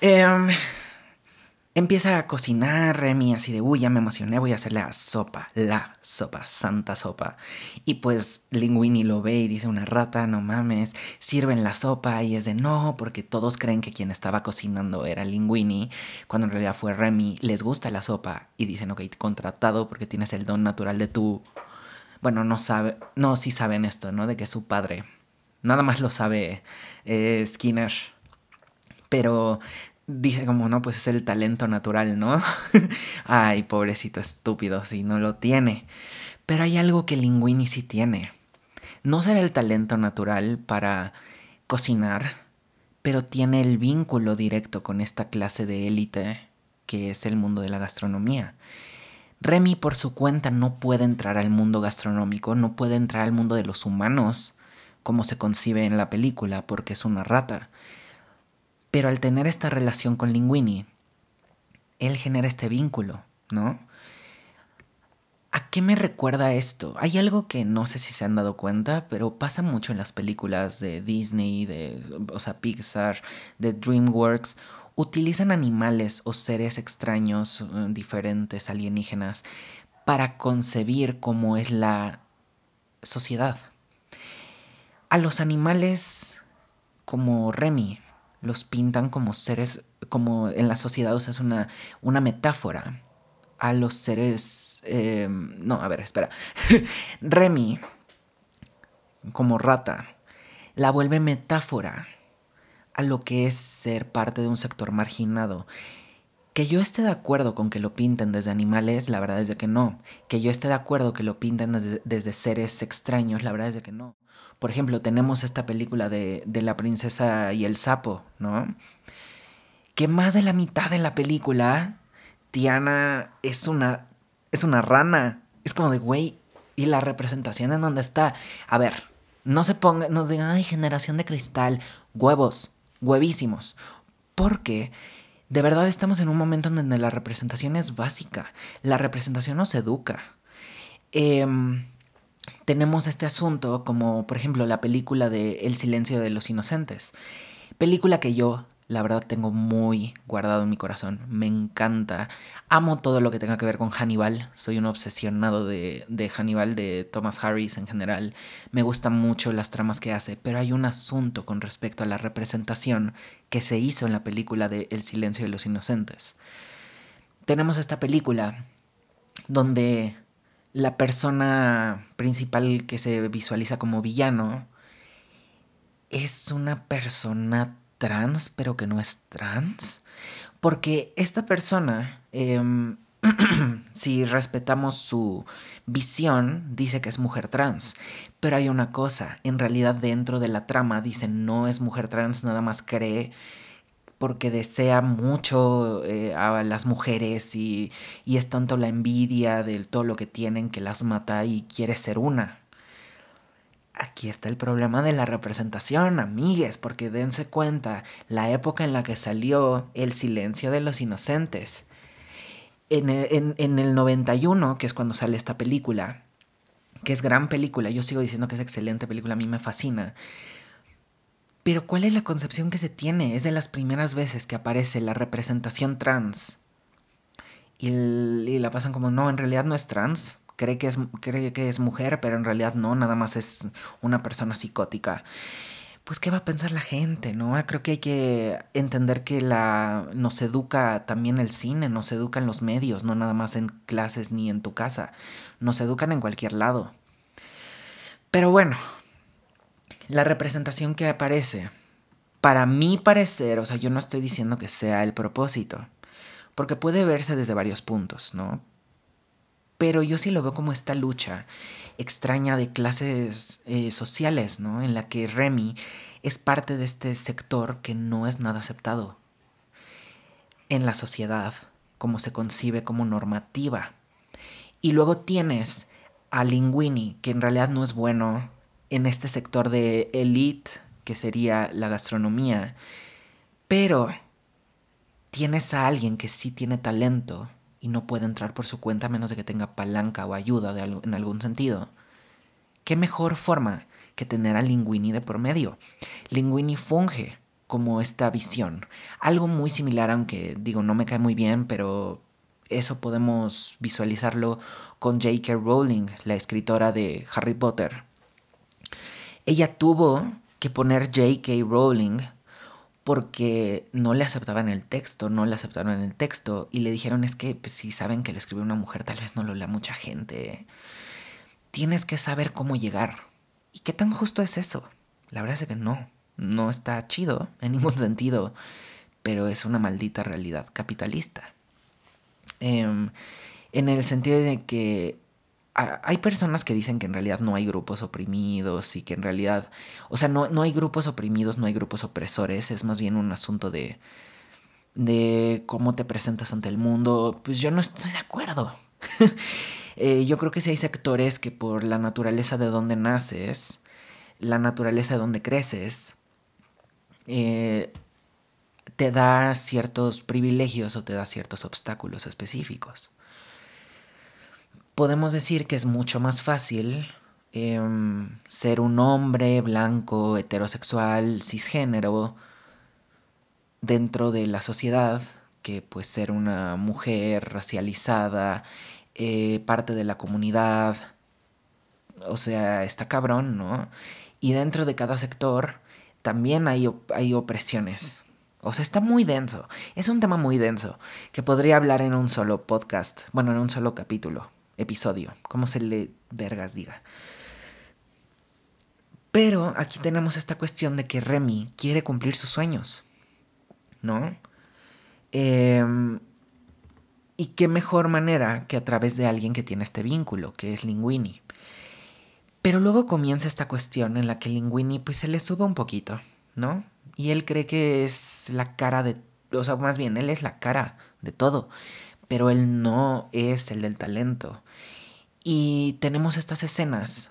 Em, empieza a cocinar Remy así de, uy, ya me emocioné, voy a hacerle la sopa, la sopa, santa sopa. Y pues Linguini lo ve y dice, una rata, no mames, sirven la sopa y es de no, porque todos creen que quien estaba cocinando era Linguini, cuando en realidad fue Remy, les gusta la sopa y dicen, ok, contratado porque tienes el don natural de tu... Bueno, no sabe, no, sí saben esto, ¿no? De que su padre Nada más lo sabe eh, Skinner. Pero dice como, no, pues es el talento natural, ¿no? Ay, pobrecito estúpido, si no lo tiene. Pero hay algo que Linguini sí tiene. No será el talento natural para cocinar, pero tiene el vínculo directo con esta clase de élite que es el mundo de la gastronomía. Remy por su cuenta no puede entrar al mundo gastronómico, no puede entrar al mundo de los humanos, como se concibe en la película, porque es una rata. Pero al tener esta relación con Linguini, él genera este vínculo, ¿no? ¿A qué me recuerda esto? Hay algo que no sé si se han dado cuenta, pero pasa mucho en las películas de Disney, de, o sea, Pixar, de DreamWorks. Utilizan animales o seres extraños, eh, diferentes, alienígenas, para concebir cómo es la sociedad, a los animales como Remy los pintan como seres, como en la sociedad, o sea, es una, una metáfora a los seres... Em, no, a ver, espera. Remy, como rata, la vuelve metáfora a lo que es ser parte de un sector marginado. Que yo esté de acuerdo con que lo pinten desde animales, la verdad es de que no. Que yo esté de acuerdo que lo pinten desde, seres extraños, la verdad es de que no. Por ejemplo, tenemos esta película de, de la princesa y el sapo, ¿no? Que más de la mitad de la película, Tiana es una, es una rana. Es como de, güey, ¿y la representación en dónde está? A ver, no se ponga, no digan, ay, generación de cristal, huevos, huevísimos. Porque de verdad estamos en un momento en donde la representación es básica. La representación nos educa. Eh, tenemos este asunto como por ejemplo la película de El silencio de los inocentes. Película que yo la verdad tengo muy guardado en mi corazón. Me encanta. Amo todo lo que tenga que ver con Hannibal. Soy un obsesionado de, de, Hannibal, de Thomas Harris en general. Me gustan mucho las tramas que hace, pero hay un asunto con respecto a la representación que se hizo en la película de El silencio de los inocentes. Tenemos esta película donde la persona principal que se visualiza como villano es una persona trans, pero que no es trans. Porque esta persona, em, si respetamos su visión, dice que es mujer trans. Pero hay una cosa, en realidad dentro de la trama dice no es mujer trans, nada más cree porque desea mucho eh, a las mujeres y, y es tanto la envidia de todo lo que tienen que las mata y quiere ser una aquí está el problema de la representación, amigues, porque dense cuenta la época en la que salió El silencio de los inocentes. En el, en el 91, que es cuando sale esta película, que es gran película, yo sigo diciendo que es excelente película, a mí me fascina. Pero ¿cuál es la concepción que se tiene? Es de las primeras veces que aparece la representación trans. Y, y la pasan como, no, en realidad no es trans cree que es, cree que es mujer, pero en realidad no, nada más es una persona psicótica. Pues, ¿qué va a pensar la gente, no? Ah, creo que hay que entender que la, nos educa también el cine, nos educa en los medios, no nada más en clases ni en tu casa. Nos educan en cualquier lado. Pero bueno, la representación que aparece, para mi parecer, o sea, yo no estoy diciendo que sea el propósito, porque puede verse desde varios puntos, ¿no? Pero yo sí lo veo como esta lucha extraña de clases eh, sociales, ¿no? En la que Remy es parte de este sector que no es nada aceptado en la sociedad, como se concibe como normativa. Y luego tienes a Linguini, que en realidad no es bueno en este sector de elite, que sería la gastronomía, pero tienes a alguien que sí tiene talento y no puede entrar por su cuenta a menos de que tenga palanca o ayuda en algún sentido. ¿Qué mejor forma que tener a Linguini de por medio? Linguini funge como esta visión. Algo muy similar, aunque digo, no me cae muy bien, pero eso podemos visualizarlo con J.K. Rowling, la escritora de Harry Potter. Ella tuvo que poner J.K. Rowling porque no le aceptaban el texto, no le aceptaron el texto y le dijeron es que pues, si saben que lo escribió una mujer tal vez no lo lea mucha gente. Tienes que saber cómo llegar. ¿Y qué tan justo es eso? La verdad es que no, no está chido en ningún sentido, pero es una maldita realidad capitalista. Em, en el sentido de que hay personas que dicen que en realidad no hay grupos oprimidos y que en realidad, o sea, no, no hay grupos oprimidos, no hay grupos opresores, es más bien un asunto de, de cómo te presentas ante el mundo. Pues yo no estoy de acuerdo. Eh, yo creo que sí hay sectores que por la naturaleza de donde naces, la naturaleza de donde creces, eh, te da ciertos privilegios o te da ciertos obstáculos específicos podemos decir que es mucho más fácil em, ser un hombre blanco, heterosexual, cisgénero dentro de la sociedad que pues ser una mujer racializada, eh, parte de la comunidad, o sea, está cabrón, ¿no? Y dentro de cada sector también hay, hay opresiones. O sea, está muy denso. Es un tema muy denso que podría hablar en un solo podcast, bueno, en un solo capítulo episodio, como se le vergas diga. Pero aquí tenemos esta cuestión de que Remy quiere cumplir sus sueños, ¿no? Em, y qué mejor manera que a través de alguien que tiene este vínculo, que es Linguini. Pero luego comienza esta cuestión en la que Linguini pues se le sube un poquito, ¿no? Y él cree que es la cara de, o sea, más bien, él es la cara de todo pero él no es el del talento. Y tenemos estas escenas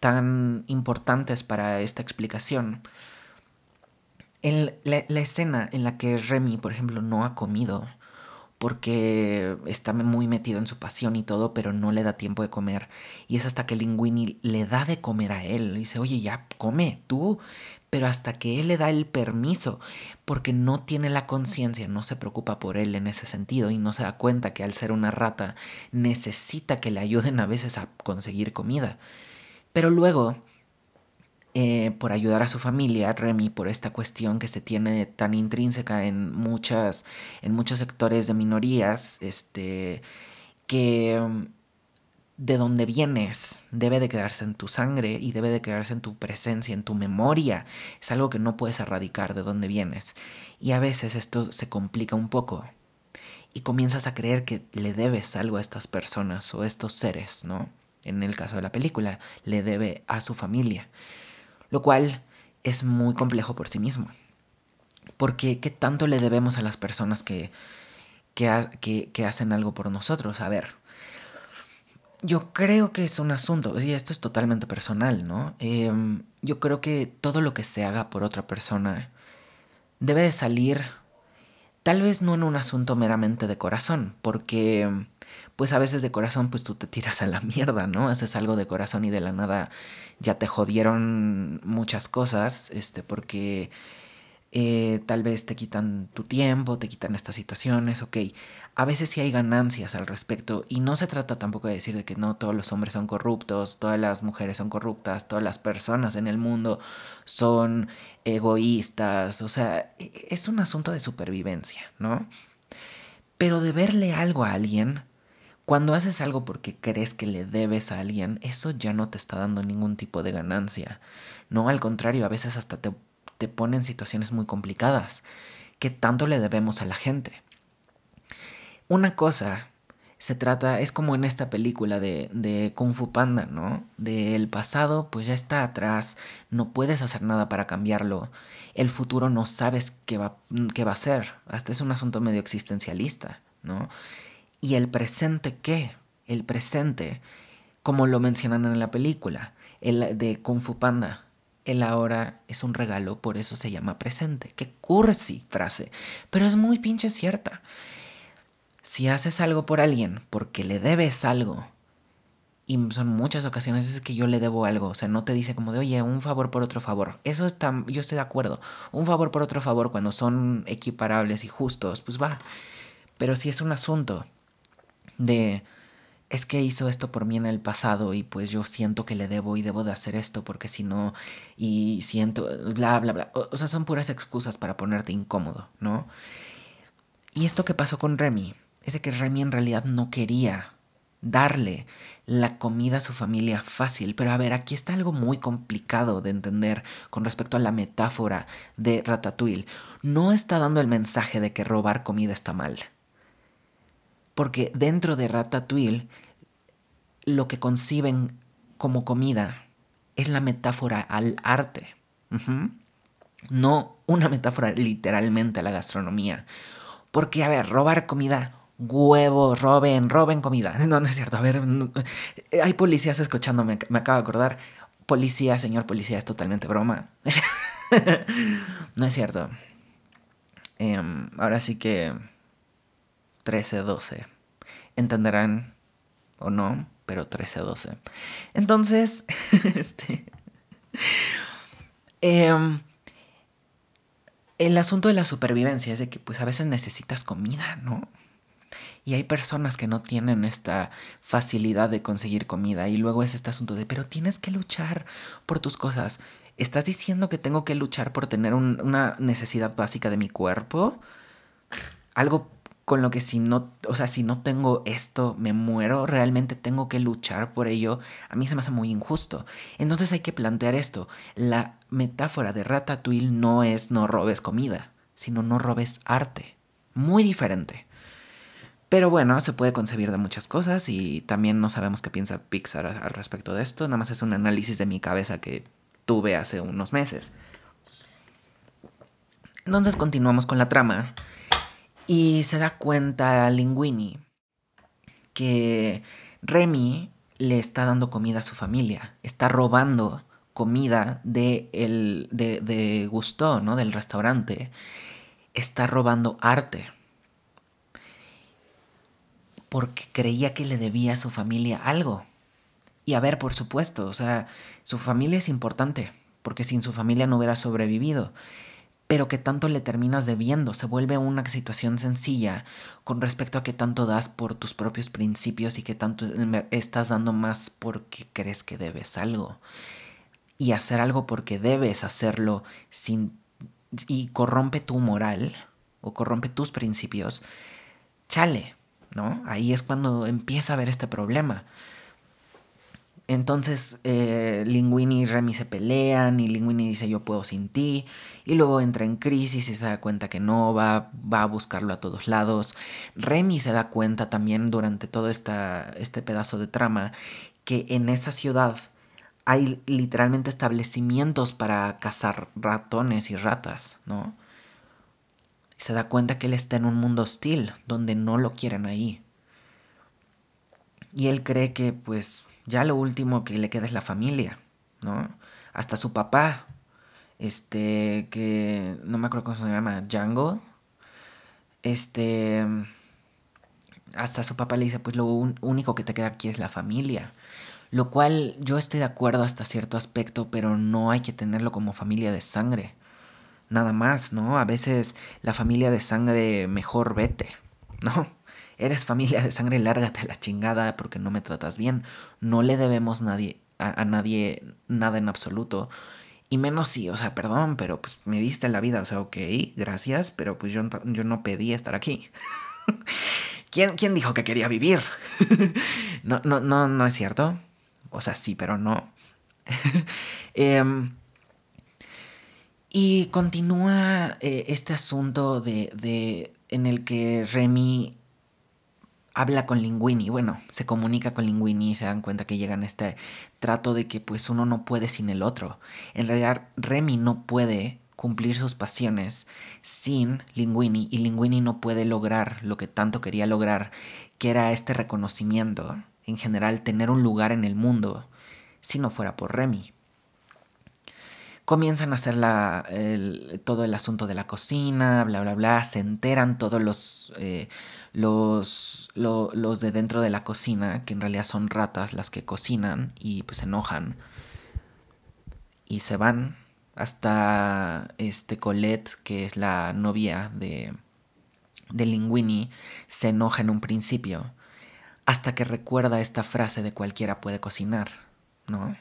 tan importantes para esta explicación. la, la, escena en la que Remy, por ejemplo, no ha comido porque está muy metido en su pasión y todo, pero no le da tiempo de comer. Y es hasta que Linguini le da de comer a él. Y dice, oye, ya come tú. Pero hasta que él le da el permiso, porque no tiene la conciencia, no se preocupa por él en ese sentido y no se da cuenta que al ser una rata necesita que le ayuden a veces a conseguir comida. Pero luego eh, por ayudar a su familia, Remy, por esta cuestión que se tiene tan intrínseca en muchas, en muchos sectores de minorías, este, que, de donde vienes debe de quedarse en tu sangre y debe de quedarse en tu presencia, en tu memoria. Es algo que no puedes erradicar de donde vienes. Y a veces esto se complica un poco y comienzas a creer que le debes algo a estas personas o a estos seres, ¿no? En el caso de la película, le debe a su familia. Lo cual es muy complejo por sí mismo. Porque ¿qué tanto le debemos a las personas que, que, que hacen algo por nosotros? A ver, yo creo que es un asunto, y esto es totalmente personal, ¿no? Em, yo creo que todo lo que se haga por otra persona debe de salir, tal vez no en un asunto meramente de corazón, porque pues a veces de corazón pues tú te tiras a la mierda, ¿no? Haces algo de corazón y de la nada ya te jodieron muchas cosas, este, porque eh, tal vez te quitan tu tiempo, te quitan estas situaciones, ok. A veces sí hay ganancias al respecto y no se trata tampoco de decir de que no todos los hombres son corruptos, todas las mujeres son corruptas, todas las personas en el mundo son egoístas, o sea, e, e, es un asunto de supervivencia, ¿no? Pero de verle algo a alguien, cuando haces algo porque crees que le debes a alguien, eso ya no te está dando ningún tipo de ganancia. No, al contrario, a veces hasta te te pone en situaciones muy complicadas. ¿Qué tanto le debemos a la gente? Una cosa se trata, es como en esta película de, de Kung Fu Panda, ¿no? Del pasado, pues ya está atrás, no puedes hacer nada para cambiarlo. El futuro no sabes qué va, qué va a ser. Hasta es un asunto medio existencialista, ¿no? ¿Y el presente qué? El presente, como lo mencionan en la película, el de Kung Fu Panda, el ahora es un regalo, por eso se llama presente. Qué cursi frase, pero es muy pinche cierta. Si haces algo por alguien porque le debes algo, y son muchas ocasiones es que yo le debo algo, o sea, no te dice como de, oye, un favor por otro favor. Eso está, yo estoy de acuerdo. Un favor por otro favor cuando son equiparables y justos, pues va. Pero si es un asunto de es que hizo esto por mí en el pasado y pues yo siento que le debo y debo de hacer esto porque si no y siento bla bla bla. O, sea, son puras excusas para ponerte incómodo, ¿no? Y esto que pasó con Remy es de que Remy en realidad no quería darle la comida a su familia fácil. Pero a ver, aquí está algo muy complicado de entender con respecto a la metáfora de Ratatouille. No está dando el mensaje de que robar comida está mal porque dentro de Ratatouille lo que conciben como comida es la metáfora al arte. No una metáfora literalmente a la gastronomía. Porque, a ver, robar comida, huevos, roben, roben comida. No, no es cierto. A ver, hay policías escuchándome, me acabo de acordar. Policía, señor policía, es totalmente broma. no es cierto. Em, ahora sí que 13-12. Entenderán o no, pero 13-12. Entonces, este... Em, el asunto de la supervivencia es de que pues a veces necesitas comida, ¿no? Y hay personas que no tienen esta facilidad de conseguir comida y luego es este asunto de, pero tienes que luchar por tus cosas. ¿Estás diciendo que tengo que luchar por tener una necesidad básica de mi cuerpo? Algo con lo que si no, o sea, si no tengo esto, me muero, realmente tengo que luchar por ello, a mí se me hace muy injusto. Entonces hay que plantear esto. La metáfora de Ratatouille no es no robes comida, sino no robes arte. Muy diferente. Pero bueno, se puede concebir de muchas cosas y también no sabemos qué piensa Pixar al respecto de esto. Nada más es un análisis de mi cabeza que tuve hace unos meses. Entonces continuamos con la trama. Y se da cuenta Linguini que Remy le está dando comida a su familia, está robando comida de, el, de, de Gusto, ¿no? Del restaurante. Está robando arte. Porque creía que le debía a su familia algo. Y a ver, por supuesto, o sea, su familia es importante, porque sin su familia no hubiera sobrevivido pero que tanto le terminas debiendo. Se vuelve una situación sencilla con respecto a qué tanto das por tus propios principios y qué tanto estás dando más porque crees que debes algo. Y hacer algo porque debes hacerlo sin y corrompe tu moral o corrompe tus principios, chale, ¿no? Ahí es cuando empieza a haber este problema. Entonces eh, Linguini y Remy se pelean y Linguini dice yo puedo sin ti y luego entra en crisis y se da cuenta que no va, va a buscarlo a todos lados. Remy se da cuenta también durante todo esta, este pedazo de trama que en esa ciudad hay literalmente establecimientos para cazar ratones y ratas, ¿no? Se da cuenta que él está en un mundo hostil donde no lo quieren ahí. Y él cree que pues ya lo último que le queda es la familia, ¿no? Hasta su papá, este, que no me acuerdo cómo se llama, Django, este, hasta su papá le dice, pues lo único que te queda aquí es la familia. Lo cual yo estoy de acuerdo hasta cierto aspecto, pero no hay que tenerlo como familia de sangre. Nada más, ¿no? A veces la familia de sangre mejor vete, ¿no? Eres familia de sangre, lárgate la chingada porque no me tratas bien. No le debemos nadie, a, nadie nada en absoluto. Y menos si, o sea, perdón, pero pues me diste la vida, o sea, ok, gracias, pero pues yo, yo no pedí estar aquí. ¿Quién, ¿Quién, dijo que quería vivir? no, no, no, no es cierto. O sea, sí, pero no. Em, y continúa eh, este asunto de, de, en el que Remy habla con Linguini, bueno, se comunica con Linguini y se dan cuenta que llegan a este trato de que pues uno no puede sin el otro. En realidad Remy no puede cumplir sus pasiones sin Linguini y Linguini no puede lograr lo que tanto quería lograr, que era este reconocimiento, en general tener un lugar en el mundo, si no fuera por Remy comienzan a hacer la, todo el asunto de la cocina, bla, bla, bla, se enteran todos los, eh, los, los de dentro de la cocina, que en realidad son ratas las que cocinan y pues se enojan y se van hasta este Colette, que es la novia de, de Linguini, se enoja en un principio, hasta que recuerda esta frase de cualquiera puede cocinar, ¿no?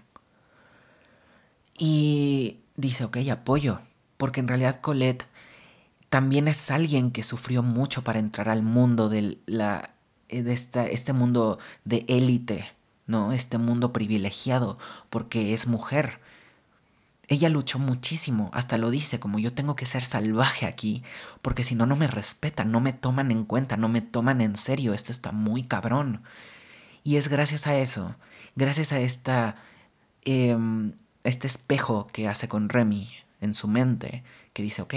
Y dice, ok, apoyo, porque en realidad Colette también es alguien que sufrió mucho para entrar al mundo de, la, eh, de esta, este mundo de élite, ¿no? Este mundo privilegiado, porque es mujer. Ella luchó muchísimo, hasta lo dice, como yo tengo que ser salvaje aquí, porque si no, no me respetan, no me toman en cuenta, no me toman en serio, esto está muy cabrón. Y es gracias a eso, gracias a esta... Em, este espejo que hace con Remy en su mente, que dice, ok,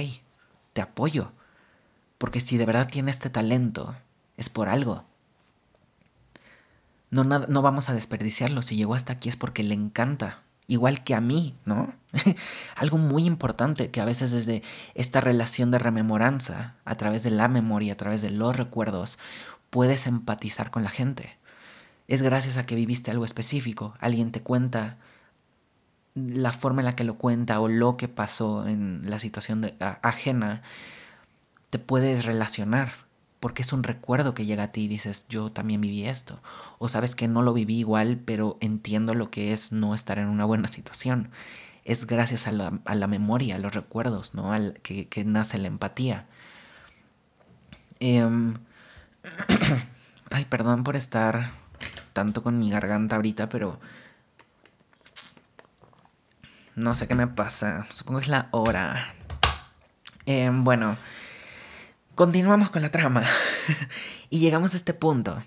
te apoyo, porque si de verdad tiene este talento, es por algo. No, no vamos a desperdiciarlo, si llegó hasta aquí es porque le encanta, igual que a mí, ¿no? algo muy importante que a veces desde esta relación de rememoranza, a través de la memoria, a través de los recuerdos, puedes empatizar con la gente. Es gracias a que viviste algo específico, alguien te cuenta la forma en la que lo cuenta o lo que pasó en la situación ajena, te puedes relacionar porque es un recuerdo que llega a ti y dices, yo también viví esto. O sabes que no lo viví igual, pero entiendo lo que es no estar en una buena situación. Es gracias a la, memoria, a los recuerdos, ¿no? Al, que, nace la empatía. Em, ay, perdón por estar tanto con mi garganta ahorita, pero no sé qué me pasa. Supongo que es la hora. Em, bueno, continuamos con la trama. y llegamos a este punto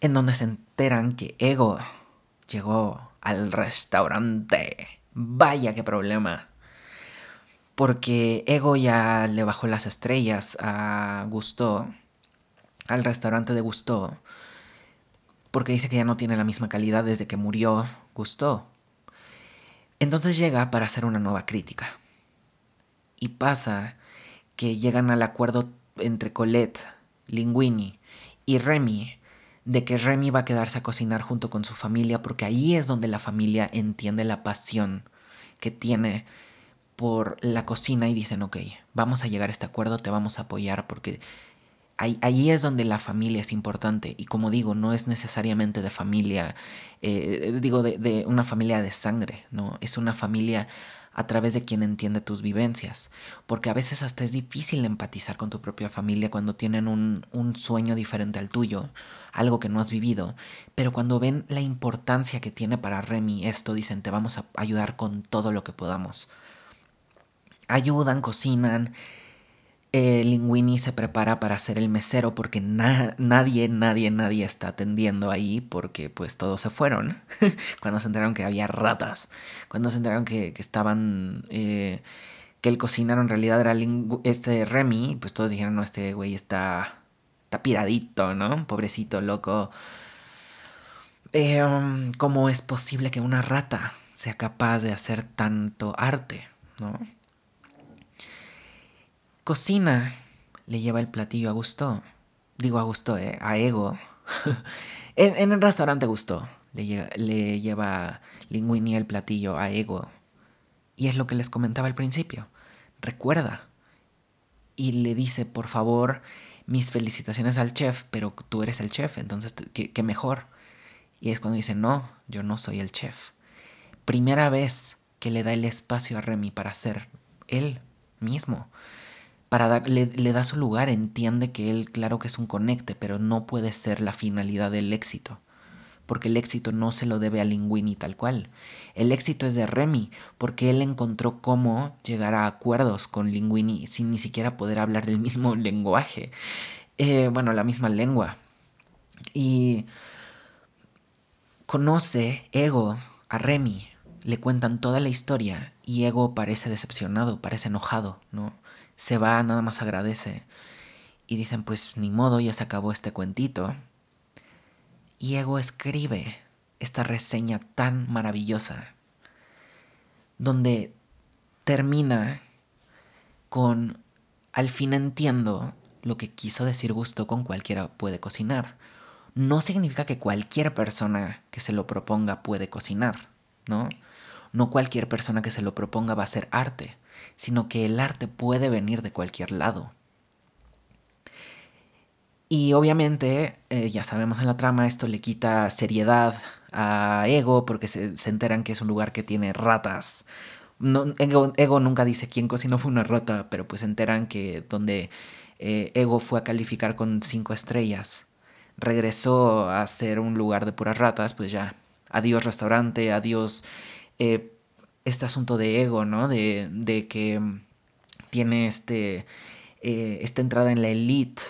en donde se enteran que Ego llegó al restaurante. Vaya qué problema. Porque Ego ya le bajó las estrellas a Gusto, al restaurante de Gusto, porque dice que ya no tiene la misma calidad desde que murió Gusto. Entonces llega para hacer una nueva crítica. Y pasa que llegan al acuerdo entre Colette, Linguini y Remy de que Remy va a quedarse a cocinar junto con su familia porque ahí es donde la familia entiende la pasión que tiene por la cocina y dicen, ok, vamos a llegar a este acuerdo, te vamos a apoyar porque ahí, es donde la familia es importante. Y como digo, no es necesariamente de familia, eh, digo, de, una familia de sangre, ¿no? Es una familia a través de quien entiende tus vivencias, porque a veces hasta es difícil empatizar con tu propia familia cuando tienen un, un, sueño diferente al tuyo, algo que no has vivido, pero cuando ven la importancia que tiene para Remy esto, dicen, te vamos a ayudar con todo lo que podamos. Ayudan, cocinan, Linguini se prepara para ser el mesero porque nadie, nadie, nadie está atendiendo ahí porque pues todos se fueron cuando se enteraron que había ratas, cuando se enteraron que, estaban, eh, que el cocinero en realidad era este Remy, pues todos dijeron, no, este güey está, está piradito, ¿no? Pobrecito, loco. Um, ¿Cómo es posible que una rata sea capaz de hacer tanto arte, ¿no? Cocina. Le lleva el platillo a Gusto. Digo a Gusto, eh, a Ego. en, el restaurante Gusto. Le, le lleva Linguini el platillo a Ego. Y es lo que les comentaba al principio. Recuerda. Y le dice, por favor, mis felicitaciones al chef, pero tú eres el chef, entonces, ¿qué, qué mejor? Y es cuando dice, no, yo no soy el chef. Primera vez que le da el espacio a Remy para ser él mismo para le, da su lugar, entiende que él, claro que es un conecte, pero no puede ser la finalidad del éxito. Porque el éxito no se lo debe a Linguini tal cual. El éxito es de Remy, porque él encontró cómo llegar a acuerdos con Linguini sin ni siquiera poder hablar del mismo lenguaje. Eh, bueno, la misma lengua. Y conoce Ego a Remy, le cuentan toda la historia y Ego parece decepcionado, parece enojado, ¿no? Se va, nada más agradece. Y dicen, pues ni modo, ya se acabó este cuentito. Y Ego escribe esta reseña tan maravillosa, donde termina con, al fin entiendo lo que quiso decir Gusto con cualquiera puede cocinar. No significa que cualquier persona que se lo proponga puede cocinar, ¿no? No cualquier persona que se lo proponga va a ser arte sino que el arte puede venir de cualquier lado. Y obviamente, eh, ya sabemos en la trama, esto le quita seriedad a Ego porque se, enteran que es un lugar que tiene ratas. No, Ego, nunca dice quién cocinó fue una rata, pero pues se enteran que donde eh, Ego fue a calificar con cinco estrellas, regresó a ser un lugar de puras ratas, pues ya, adiós restaurante, adiós eh, este asunto de ego, ¿no? De, de que tiene este, eh, esta entrada en la elite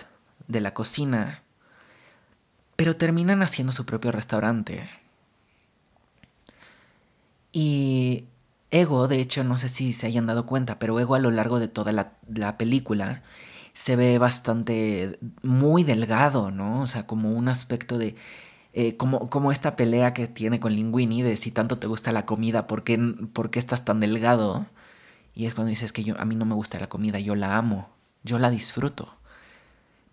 de la cocina, pero terminan haciendo su propio restaurante. Y Ego, de hecho, no sé si se hayan dado cuenta, pero Ego a lo largo de toda la, la película se ve bastante muy delgado, ¿no? O sea, como un aspecto de eh, como, como, esta pelea que tiene con Linguini de si tanto te gusta la comida, ¿por qué, ¿por qué, estás tan delgado? Y es cuando dices que yo, a mí no me gusta la comida, yo la amo, yo la disfruto.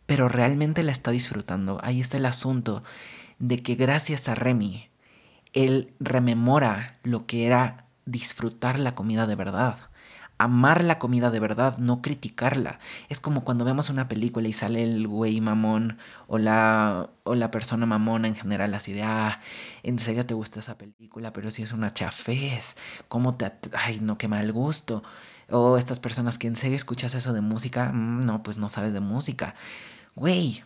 Pero realmente la está disfrutando. Ahí está el asunto de que gracias a Remy, él rememora lo que era disfrutar la comida de verdad amar la comida de verdad, no criticarla. Es como cuando vemos una película y sale el güey mamón o la, o la persona mamona en general, así de, ah, en serio te gusta esa película, pero si es una chafez, ¿cómo te... Ay, no, qué mal gusto. O estas personas que en serio escuchas eso de música, mm, no, pues no sabes de música. Güey,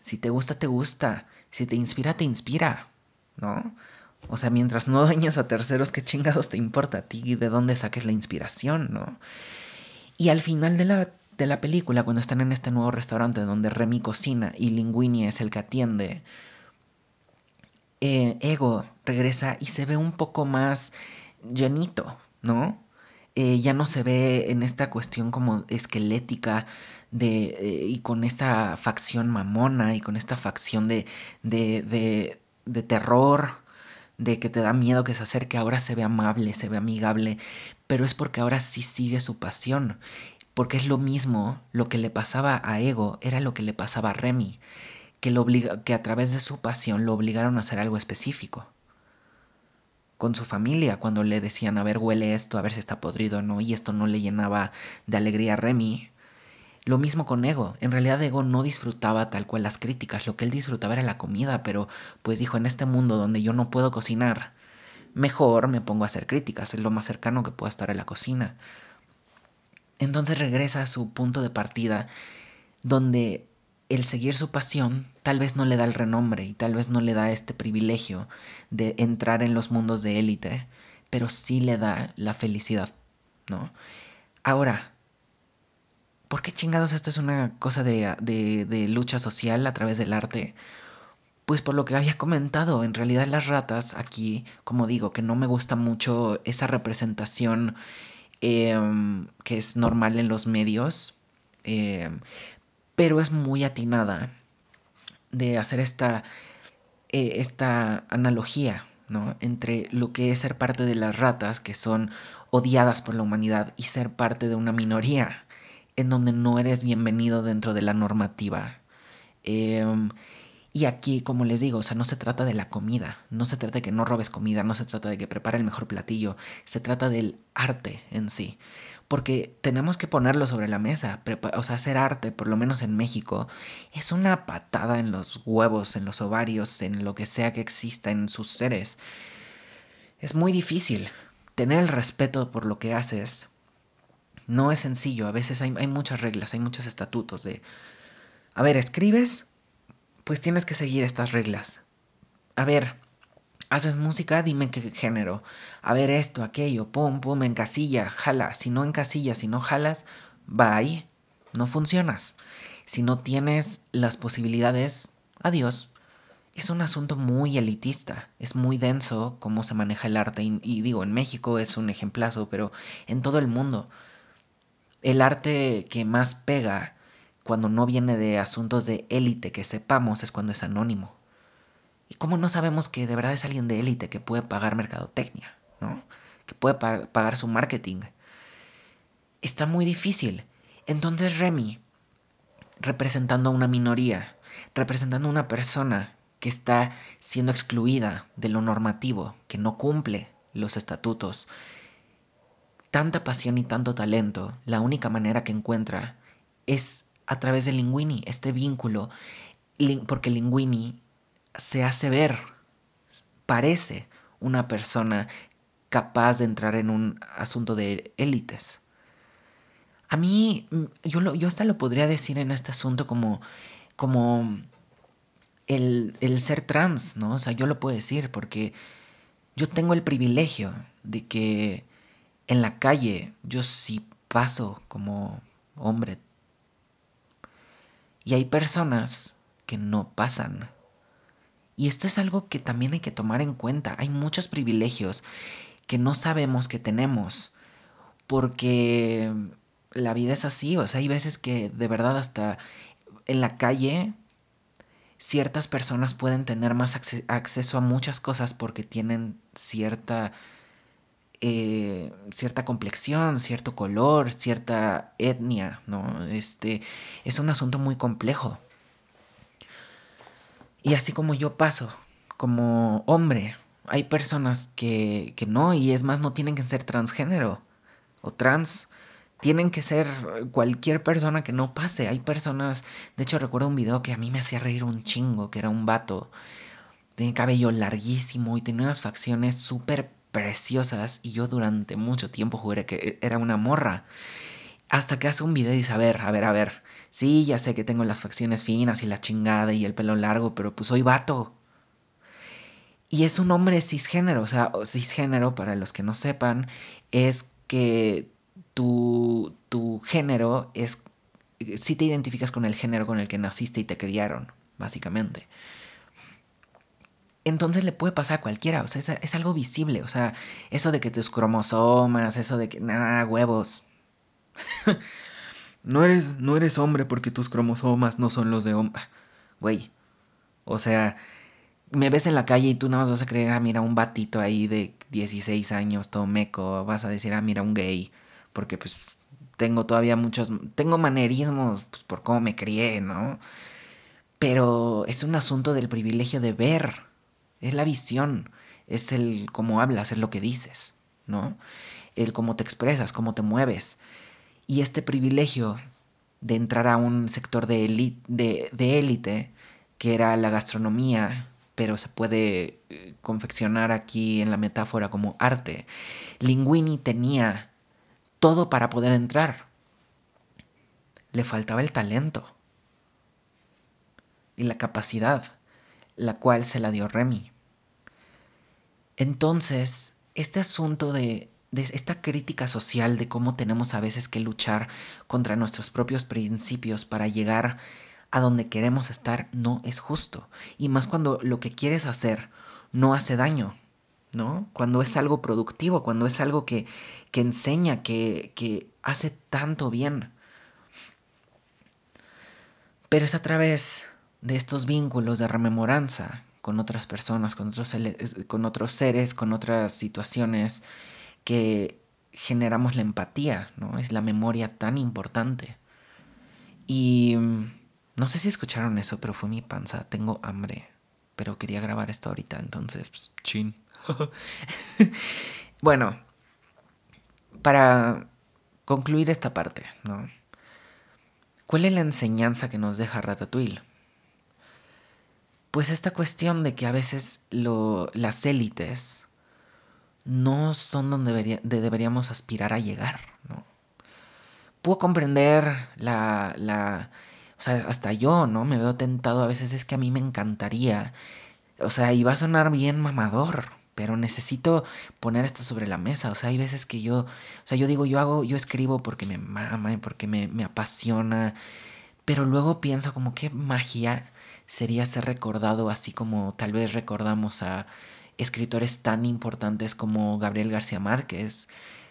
si te gusta, te gusta. Si te inspira, te inspira. ¿No? O sea, mientras no dañes a terceros, ¿qué chingados te importa a ti de dónde saques la inspiración, no? Y al final de la, de la película, cuando están en este nuevo restaurante donde Remy cocina y Linguini es el que atiende, eh, Ego regresa y se ve un poco más llenito, ¿no? Eh, ya no se ve en esta cuestión como esquelética de, eh, y con esta facción mamona y con esta facción de, de, de terror de que te da miedo que se acerque, ahora se ve amable, se ve amigable, pero es porque ahora sí sigue su pasión, porque es lo mismo, lo que le pasaba a Ego era lo que le pasaba a Remy, que, lo obliga, que a través de su pasión lo obligaron a hacer algo específico. Con su familia, cuando le decían, a ver, huele esto, a ver si está podrido o no, y esto no le llenaba de alegría a Remy, lo mismo con Ego. En realidad Ego no disfrutaba tal cual las críticas. Lo que él disfrutaba era la comida, pero pues dijo, en este mundo donde yo no puedo cocinar, mejor me pongo a hacer críticas, es lo más cercano que puedo estar a la cocina. Entonces regresa a su punto de partida donde el seguir su pasión tal vez no le da el renombre y tal vez no le da este privilegio de entrar en los mundos de élite, pero sí le da la felicidad, ¿no? Ahora, ¿por qué chingados esto es una cosa de, de, lucha social a través del arte? Pues por lo que había comentado, en realidad las ratas aquí, como digo, que no me gusta mucho esa representación em, que es normal en los medios, em, pero es muy atinada de hacer esta, eh, esta analogía ¿no? entre lo que es ser parte de las ratas, que son odiadas por la humanidad, y ser parte de una minoría en donde no eres bienvenido dentro de la normativa. Em, y aquí, como les digo, o sea, no se trata de la comida, no se trata de que no robes comida, no se trata de que prepare el mejor platillo, se trata del arte en sí porque tenemos que ponerlo sobre la mesa. O sea, hacer arte, por lo menos en México, es una patada en los huevos, en los ovarios, en lo que sea que exista en sus seres. Es muy difícil. Tener el respeto por lo que haces no es sencillo. A veces hay, hay muchas reglas, hay muchos estatutos de... A ver, escribes, pues tienes que seguir estas reglas. A ver, haces música, dime qué género. A ver esto, aquello, pum, pum, en casilla, jala. Si no en casilla, si no jalas, bye, no funcionas. Si no tienes las posibilidades, adiós. Es un asunto muy elitista, es muy denso cómo se maneja el arte y, y digo, en México es un ejemplazo, pero en todo el mundo. El arte que más pega cuando no viene de asuntos de élite que sepamos es cuando es anónimo. ¿Y cómo no sabemos que de verdad es alguien de élite que puede pagar mercadotecnia, ¿no? Que puede pagar su marketing? Está muy difícil. Entonces Remy, representando a una minoría, representando a una persona que está siendo excluida de lo normativo, que no cumple los estatutos, tanta pasión y tanto talento, la única manera que encuentra es a través de Linguini, este vínculo, porque Linguini se hace ver, parece una persona capaz de entrar en un asunto de élites. A mí, mm, yo, yo hasta lo podría decir en este asunto como, como el, el ser trans, ¿no? O sea, yo lo puedo decir porque yo tengo el privilegio de que en la calle yo sí paso como hombre. Y hay personas que no pasan y esto es algo que también hay que tomar en cuenta. Hay muchos privilegios que no sabemos que tenemos porque la vida es así. O sea, hay veces que de verdad hasta en la calle ciertas personas pueden tener más acceso a muchas cosas porque tienen cierta... Eh, cierta complexión, cierto color, cierta etnia, ¿no? Este es un asunto muy complejo. Y así como yo paso como hombre, hay personas que, que no, y es más, no tienen que ser transgénero o trans. Tienen que ser cualquier persona que no pase. Hay personas, de hecho recuerdo un video que a mí me hacía reír un chingo, que era un vato. Tenía cabello larguísimo y tenía unas facciones súper preciosas y yo durante mucho tiempo juré que era una morra. Hasta que hace un video y dice, a ver, a ver, a ver, Sí, ya sé que tengo las facciones finas y la chingada y el pelo largo, pero pues soy vato. Y es un hombre cisgénero, o sea, cisgénero, para los que no sepan, es que tu, tu género es... Si te identificas con el género con el que naciste y te criaron, básicamente. Entonces le puede pasar a cualquiera, o sea, es, algo visible, o sea, eso de que tus cromosomas, eso de que, nada, huevos. No eres, no eres hombre porque tus cromosomas no son los de hombre. Güey. O sea, me ves en la calle y tú nada más vas a creer, ah, mira, un batito ahí de 16 años, todo meco. Vas a decir, ah, mira, un gay. Porque pues tengo todavía muchos, tengo manerismos pues, por cómo me crié, ¿no? Pero es un asunto del privilegio de ver. Es la visión. Es el cómo hablas, es lo que dices, ¿no? El cómo te expresas, cómo te mueves. Y este privilegio de entrar a un sector de élite, de, élite que era la gastronomía, pero se puede eh, confeccionar aquí en la metáfora como arte. Linguini tenía todo para poder entrar. Le faltaba el talento y la capacidad, la cual se la dio Remy. Entonces, este asunto de, de, esta crítica social de cómo tenemos a veces que luchar contra nuestros propios principios para llegar a donde queremos estar no es justo. Y más cuando lo que quieres hacer no hace daño, ¿no? Cuando es algo productivo, cuando es algo que, que enseña, que, que hace tanto bien. Pero es a través de estos vínculos de rememoranza con otras personas, con otros, con otros seres, con otras situaciones, que generamos la empatía, ¿no? Es la memoria tan importante. Y no sé si escucharon eso, pero fue mi panza. Tengo hambre. Pero quería grabar esto ahorita, entonces, pues, chin. bueno, para concluir esta parte, ¿no? ¿Cuál es la enseñanza que nos deja Ratatouille? Pues esta cuestión de que a veces las élites no son donde deberíamos aspirar a llegar, ¿no? Puedo comprender la, la, o sea, hasta yo, ¿no? Me veo tentado a veces, es que a mí me encantaría. O sea, y va a sonar bien mamador, pero necesito poner esto sobre la mesa. O sea, hay veces que yo, o sea, yo digo, yo hago, yo escribo porque me mama y porque me, me apasiona, pero luego pienso como qué magia sería ser recordado así como tal vez recordamos a escritores tan importantes como Gabriel García Márquez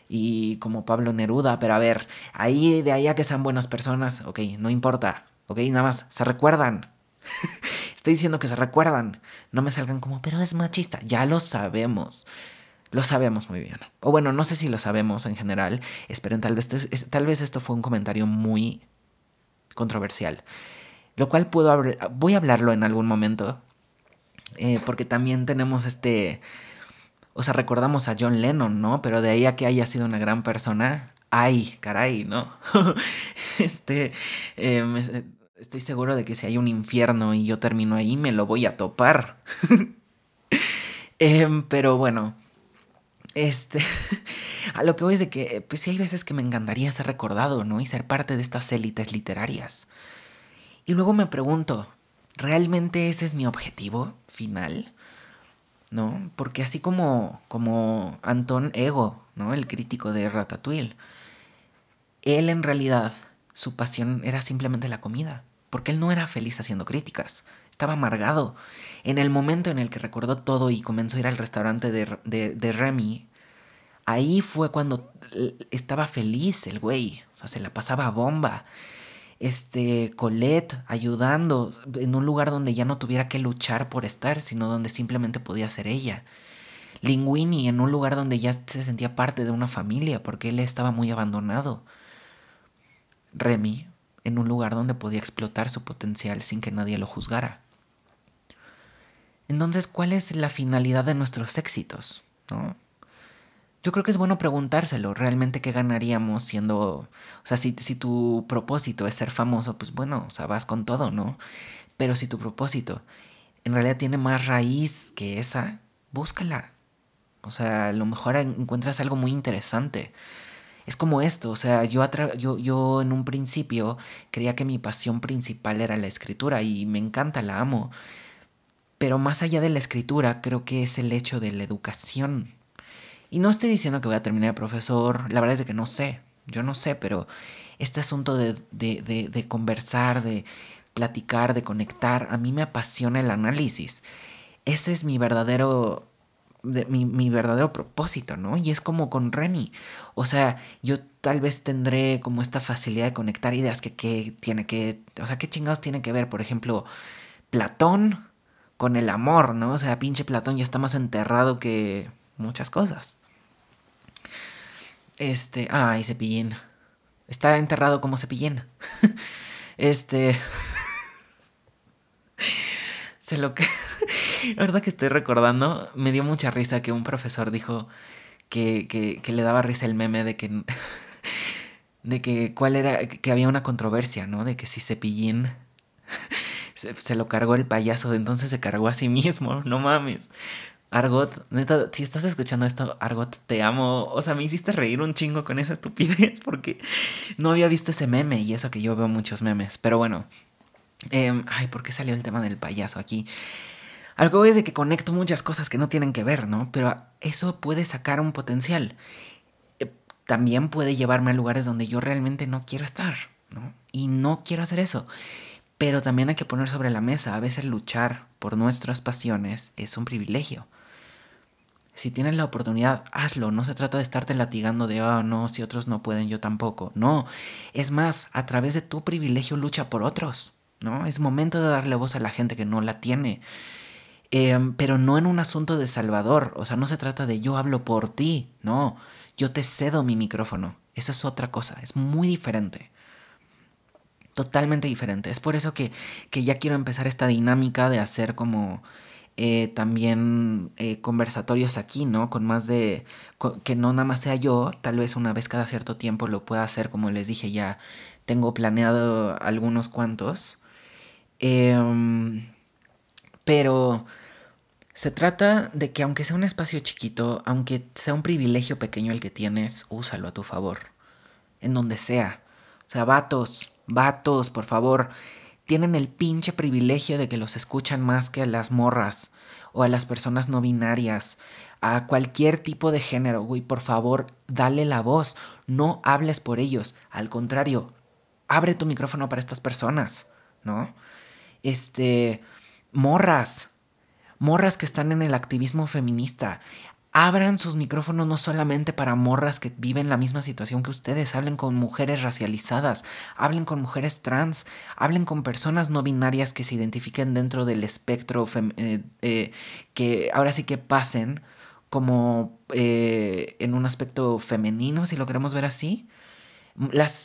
y como Pablo Neruda, pero a ver, ahí de ahí a que sean buenas personas, ok, no importa, ¿ok? Nada más, se recuerdan. Estoy diciendo que se recuerdan. No me salgan como, pero es machista. Ya lo sabemos. Lo sabemos muy bien. O bueno, no sé si lo sabemos en general. Esperen, tal vez, tal vez esto fue un comentario muy controversial. Lo cual puedo voy a hablarlo en algún momento. Eh, porque también tenemos este... O sea, recordamos a John Lennon, ¿no? Pero de ahí a que haya sido una gran persona, ay, caray, ¿no? este, eh, estoy seguro de que si hay un infierno y yo termino ahí, me lo voy a topar. Em, pero bueno, este, a lo que voy es de que, pues sí hay veces que me encantaría ser recordado, ¿no? Y ser parte de estas élites literarias. Y luego me pregunto, ¿realmente ese es mi objetivo final? ¿No? Porque así como, como Anton Ego, ¿no? El crítico de Ratatouille, él en realidad su pasión era simplemente la comida, porque él no era feliz haciendo críticas, estaba amargado. En el momento en el que recordó todo y comenzó a ir al restaurante de, de, Remy, ahí fue cuando estaba feliz el güey, o sea, se la pasaba bomba. Este, Colette ayudando en un lugar donde ya no tuviera que luchar por estar, sino donde simplemente podía ser ella. Linguini en un lugar donde ya se sentía parte de una familia, porque él estaba muy abandonado. Remy en un lugar donde podía explotar su potencial sin que nadie lo juzgara. Entonces, ¿cuál es la finalidad de nuestros éxitos? ¿No? Yo creo que es bueno preguntárselo, realmente qué ganaríamos siendo, o sea, si, si tu propósito es ser famoso, pues bueno, o sea, vas con todo, ¿no? Pero si tu propósito en realidad tiene más raíz que esa, búscala. O sea, a lo mejor encuentras algo muy interesante es como esto, o sea, yo, yo, yo en un principio creía que mi pasión principal era la escritura y me encanta, la amo. Pero más allá de la escritura, creo que es el hecho de la educación. Y no estoy diciendo que voy a terminar de profesor, la verdad es que no sé, yo no sé, pero este asunto de, de, de, de conversar, de platicar, de conectar, a mí me apasiona el análisis. Ese es mi verdadero de mi, verdadero propósito, ¿no? Y es como con Remy. O sea, yo tal vez tendré como esta facilidad de conectar ideas que, que tiene que, o sea, qué chingados tiene que ver, por ejemplo, Platón con el amor, ¿no? O sea, pinche Platón ya está más enterrado que muchas cosas. Este, ay, Cepillín. Está enterrado como Cepillín. este... Se lo que... La verdad que estoy recordando, me dio mucha risa que un profesor dijo que, que, le daba risa el meme de que, de que cuál era, que había una controversia, ¿no? De que si Cepillín, se, lo cargó el payaso, entonces se cargó a sí mismo, no mames. Argot, neta, si estás escuchando esto, Argot, te amo. O sea, me hiciste reír un chingo con esa estupidez porque no había visto ese meme y eso que yo veo muchos memes. Pero bueno, em, ay, ¿por qué salió el tema del payaso aquí? Algo es de que conecto muchas cosas que no tienen que ver, ¿no? Pero eso puede sacar un potencial. Eh, también puede llevarme a lugares donde yo realmente no quiero estar, ¿no? Y no quiero hacer eso. Pero también hay que poner sobre la mesa, a veces luchar por nuestras pasiones es un privilegio. Si tienes la oportunidad, hazlo. No se trata de estarte latigando de, oh, no, si otros no pueden, yo tampoco. No, es más, a través de tu privilegio lucha por otros, ¿no? Es momento de darle voz a la gente que no la tiene. Em, pero no en un asunto de salvador, o sea, no se trata de yo hablo por ti, no, yo te cedo mi micrófono, eso es otra cosa, es muy diferente, totalmente diferente, es por eso que, que ya quiero empezar esta dinámica de hacer como eh, también eh, conversatorios aquí, ¿no? Con más de, que no nada más sea yo, tal vez una vez cada cierto tiempo lo pueda hacer, como les dije, ya tengo planeado algunos cuantos. Eh, pero se trata de que aunque sea un espacio chiquito, aunque sea un privilegio pequeño el que tienes, úsalo a tu favor. En donde sea. O sea, vatos, vatos, por favor, tienen el pinche privilegio de que los escuchan más que a las morras o a las personas no binarias, a cualquier tipo de género, güey, por favor, dale la voz, no hables por ellos, al contrario, abre tu micrófono para estas personas, ¿no? Este, morras, morras que están en el activismo feminista, abran sus micrófonos no solamente para morras que viven la misma situación que ustedes, hablen con mujeres racializadas, hablen con mujeres trans, hablen con personas no binarias que se identifiquen dentro del espectro, eh, eh, que ahora sí que pasen como eh, en un aspecto femenino, si lo queremos ver así.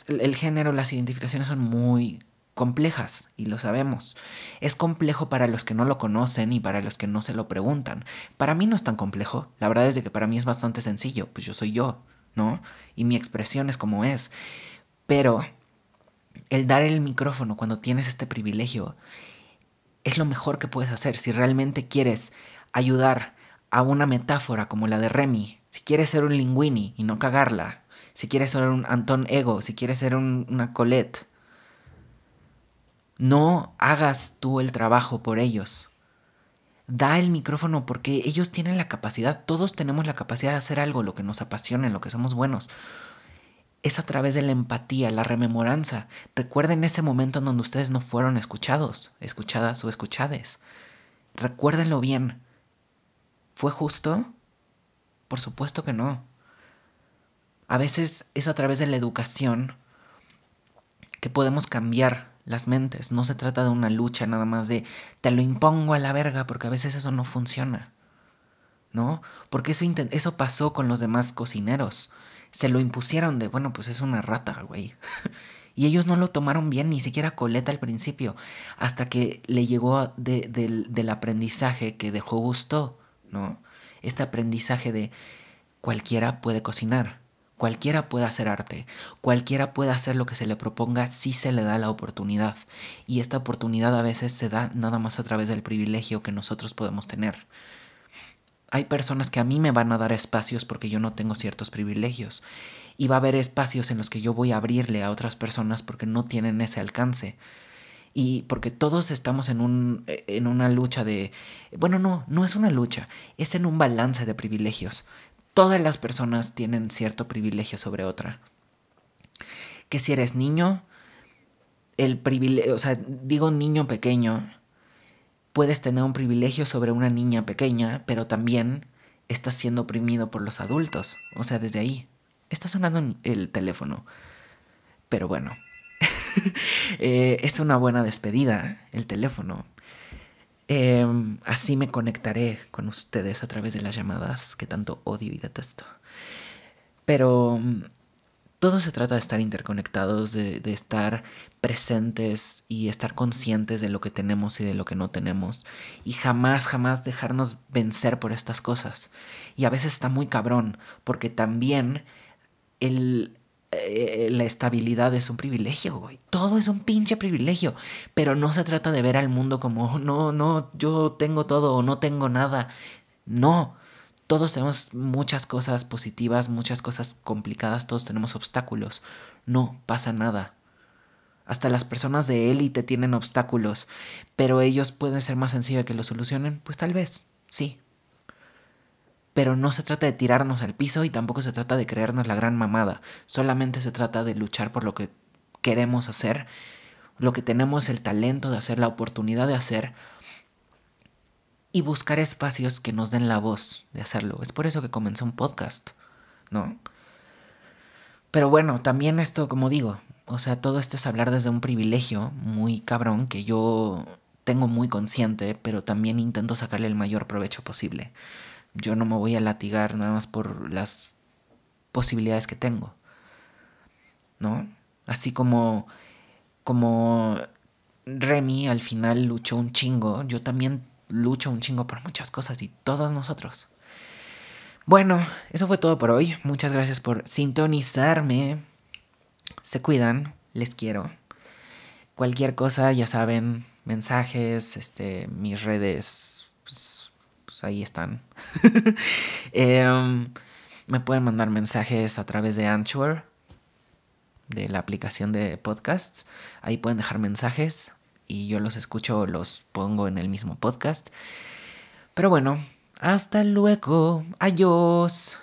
El género, las identificaciones son muy complejas y lo sabemos. Es complejo para los que no lo conocen y para los que no se lo preguntan. Para mí no es tan complejo. La verdad es de que para mí es bastante sencillo. Pues yo soy yo, ¿no? Y mi expresión es como es. Pero el dar el micrófono cuando tienes este privilegio es lo mejor que puedes hacer. Si realmente quieres ayudar a una metáfora como la de Remy, si quieres ser un linguini y no cagarla, si quieres ser un Anton Ego, si quieres ser una Colette, no hagas tú el trabajo por ellos. Da el micrófono porque ellos tienen la capacidad, todos tenemos la capacidad de hacer algo, lo que nos apasiona, lo que somos buenos. Es a través de la empatía, la rememoranza. Recuerden ese momento en donde ustedes no fueron escuchados, escuchadas o escuchades. Recuérdenlo bien. ¿Fue justo? Por supuesto que no. A veces es a través de la educación que podemos cambiar las mentes. No se trata de una lucha nada más de te lo impongo a la verga, porque a veces eso no funciona. ¿No? Porque eso, eso pasó con los demás cocineros. Se lo impusieron de, bueno, pues es una rata, güey. y ellos no lo tomaron bien, ni siquiera Coleta al principio, hasta que le llegó del aprendizaje que dejó gusto, ¿no? Este aprendizaje de cualquiera puede cocinar Cualquiera puede hacer arte, cualquiera puede hacer lo que se le proponga si se le da la oportunidad. Y esta oportunidad a veces se da nada más a través del privilegio que nosotros podemos tener. Hay personas que a mí me van a dar espacios porque yo no tengo ciertos privilegios. Y va a haber espacios en los que yo voy a abrirle a otras personas porque no tienen ese alcance. Y porque todos estamos en, un, en una lucha de... Bueno, no, no es una lucha, es en un balance de privilegios todas las personas tienen cierto privilegio sobre otra. Que si eres niño, el privilegio, o sea, digo niño pequeño, puedes tener un privilegio sobre una niña pequeña, pero también estás siendo oprimido por los adultos. O sea, desde ahí. Está sonando el teléfono. Pero bueno, eh, es una buena despedida el teléfono. Em, así me conectaré con ustedes a través de las llamadas que tanto odio y detesto. Pero mm, todo se trata de estar interconectados, de, de, estar presentes y estar conscientes de lo que tenemos y de lo que no tenemos. Y jamás, jamás dejarnos vencer por estas cosas. Y a veces está muy cabrón, porque también el, eh, la estabilidad es un privilegio. Todo es un pinche privilegio. Pero no se trata de ver al mundo como, no, no, yo tengo todo o no tengo nada. No. Todos tenemos muchas cosas positivas, muchas cosas complicadas, todos tenemos obstáculos. No pasa nada. Hasta las personas de élite tienen obstáculos, pero ellos pueden ser más sencillos que lo solucionen, pues tal vez, sí, pero no se trata de tirarnos al piso y tampoco se trata de creernos la gran mamada. Solamente se trata de luchar por lo que queremos hacer, lo que tenemos el talento de hacer, la oportunidad de hacer y buscar espacios que nos den la voz de hacerlo. Es por eso que comenzó un podcast, ¿no? Pero bueno, también esto, como digo, o sea, todo esto es hablar desde un privilegio muy cabrón que yo tengo muy consciente, pero también intento sacarle el mayor provecho posible yo no me voy a latigar nada más por las posibilidades que tengo. ¿No? Así como como Remy al final luchó un chingo, yo también lucho un chingo por muchas cosas y todos nosotros. Bueno, eso fue todo por hoy. Muchas gracias por sintonizarme. Se cuidan, les quiero. Cualquier cosa, ya saben, mensajes, este, mis redes, ahí están. Em, me pueden mandar mensajes a través de Anchor, de la aplicación de podcasts. Ahí pueden dejar mensajes y yo los escucho los pongo en el mismo podcast. Pero bueno, hasta luego. Adiós.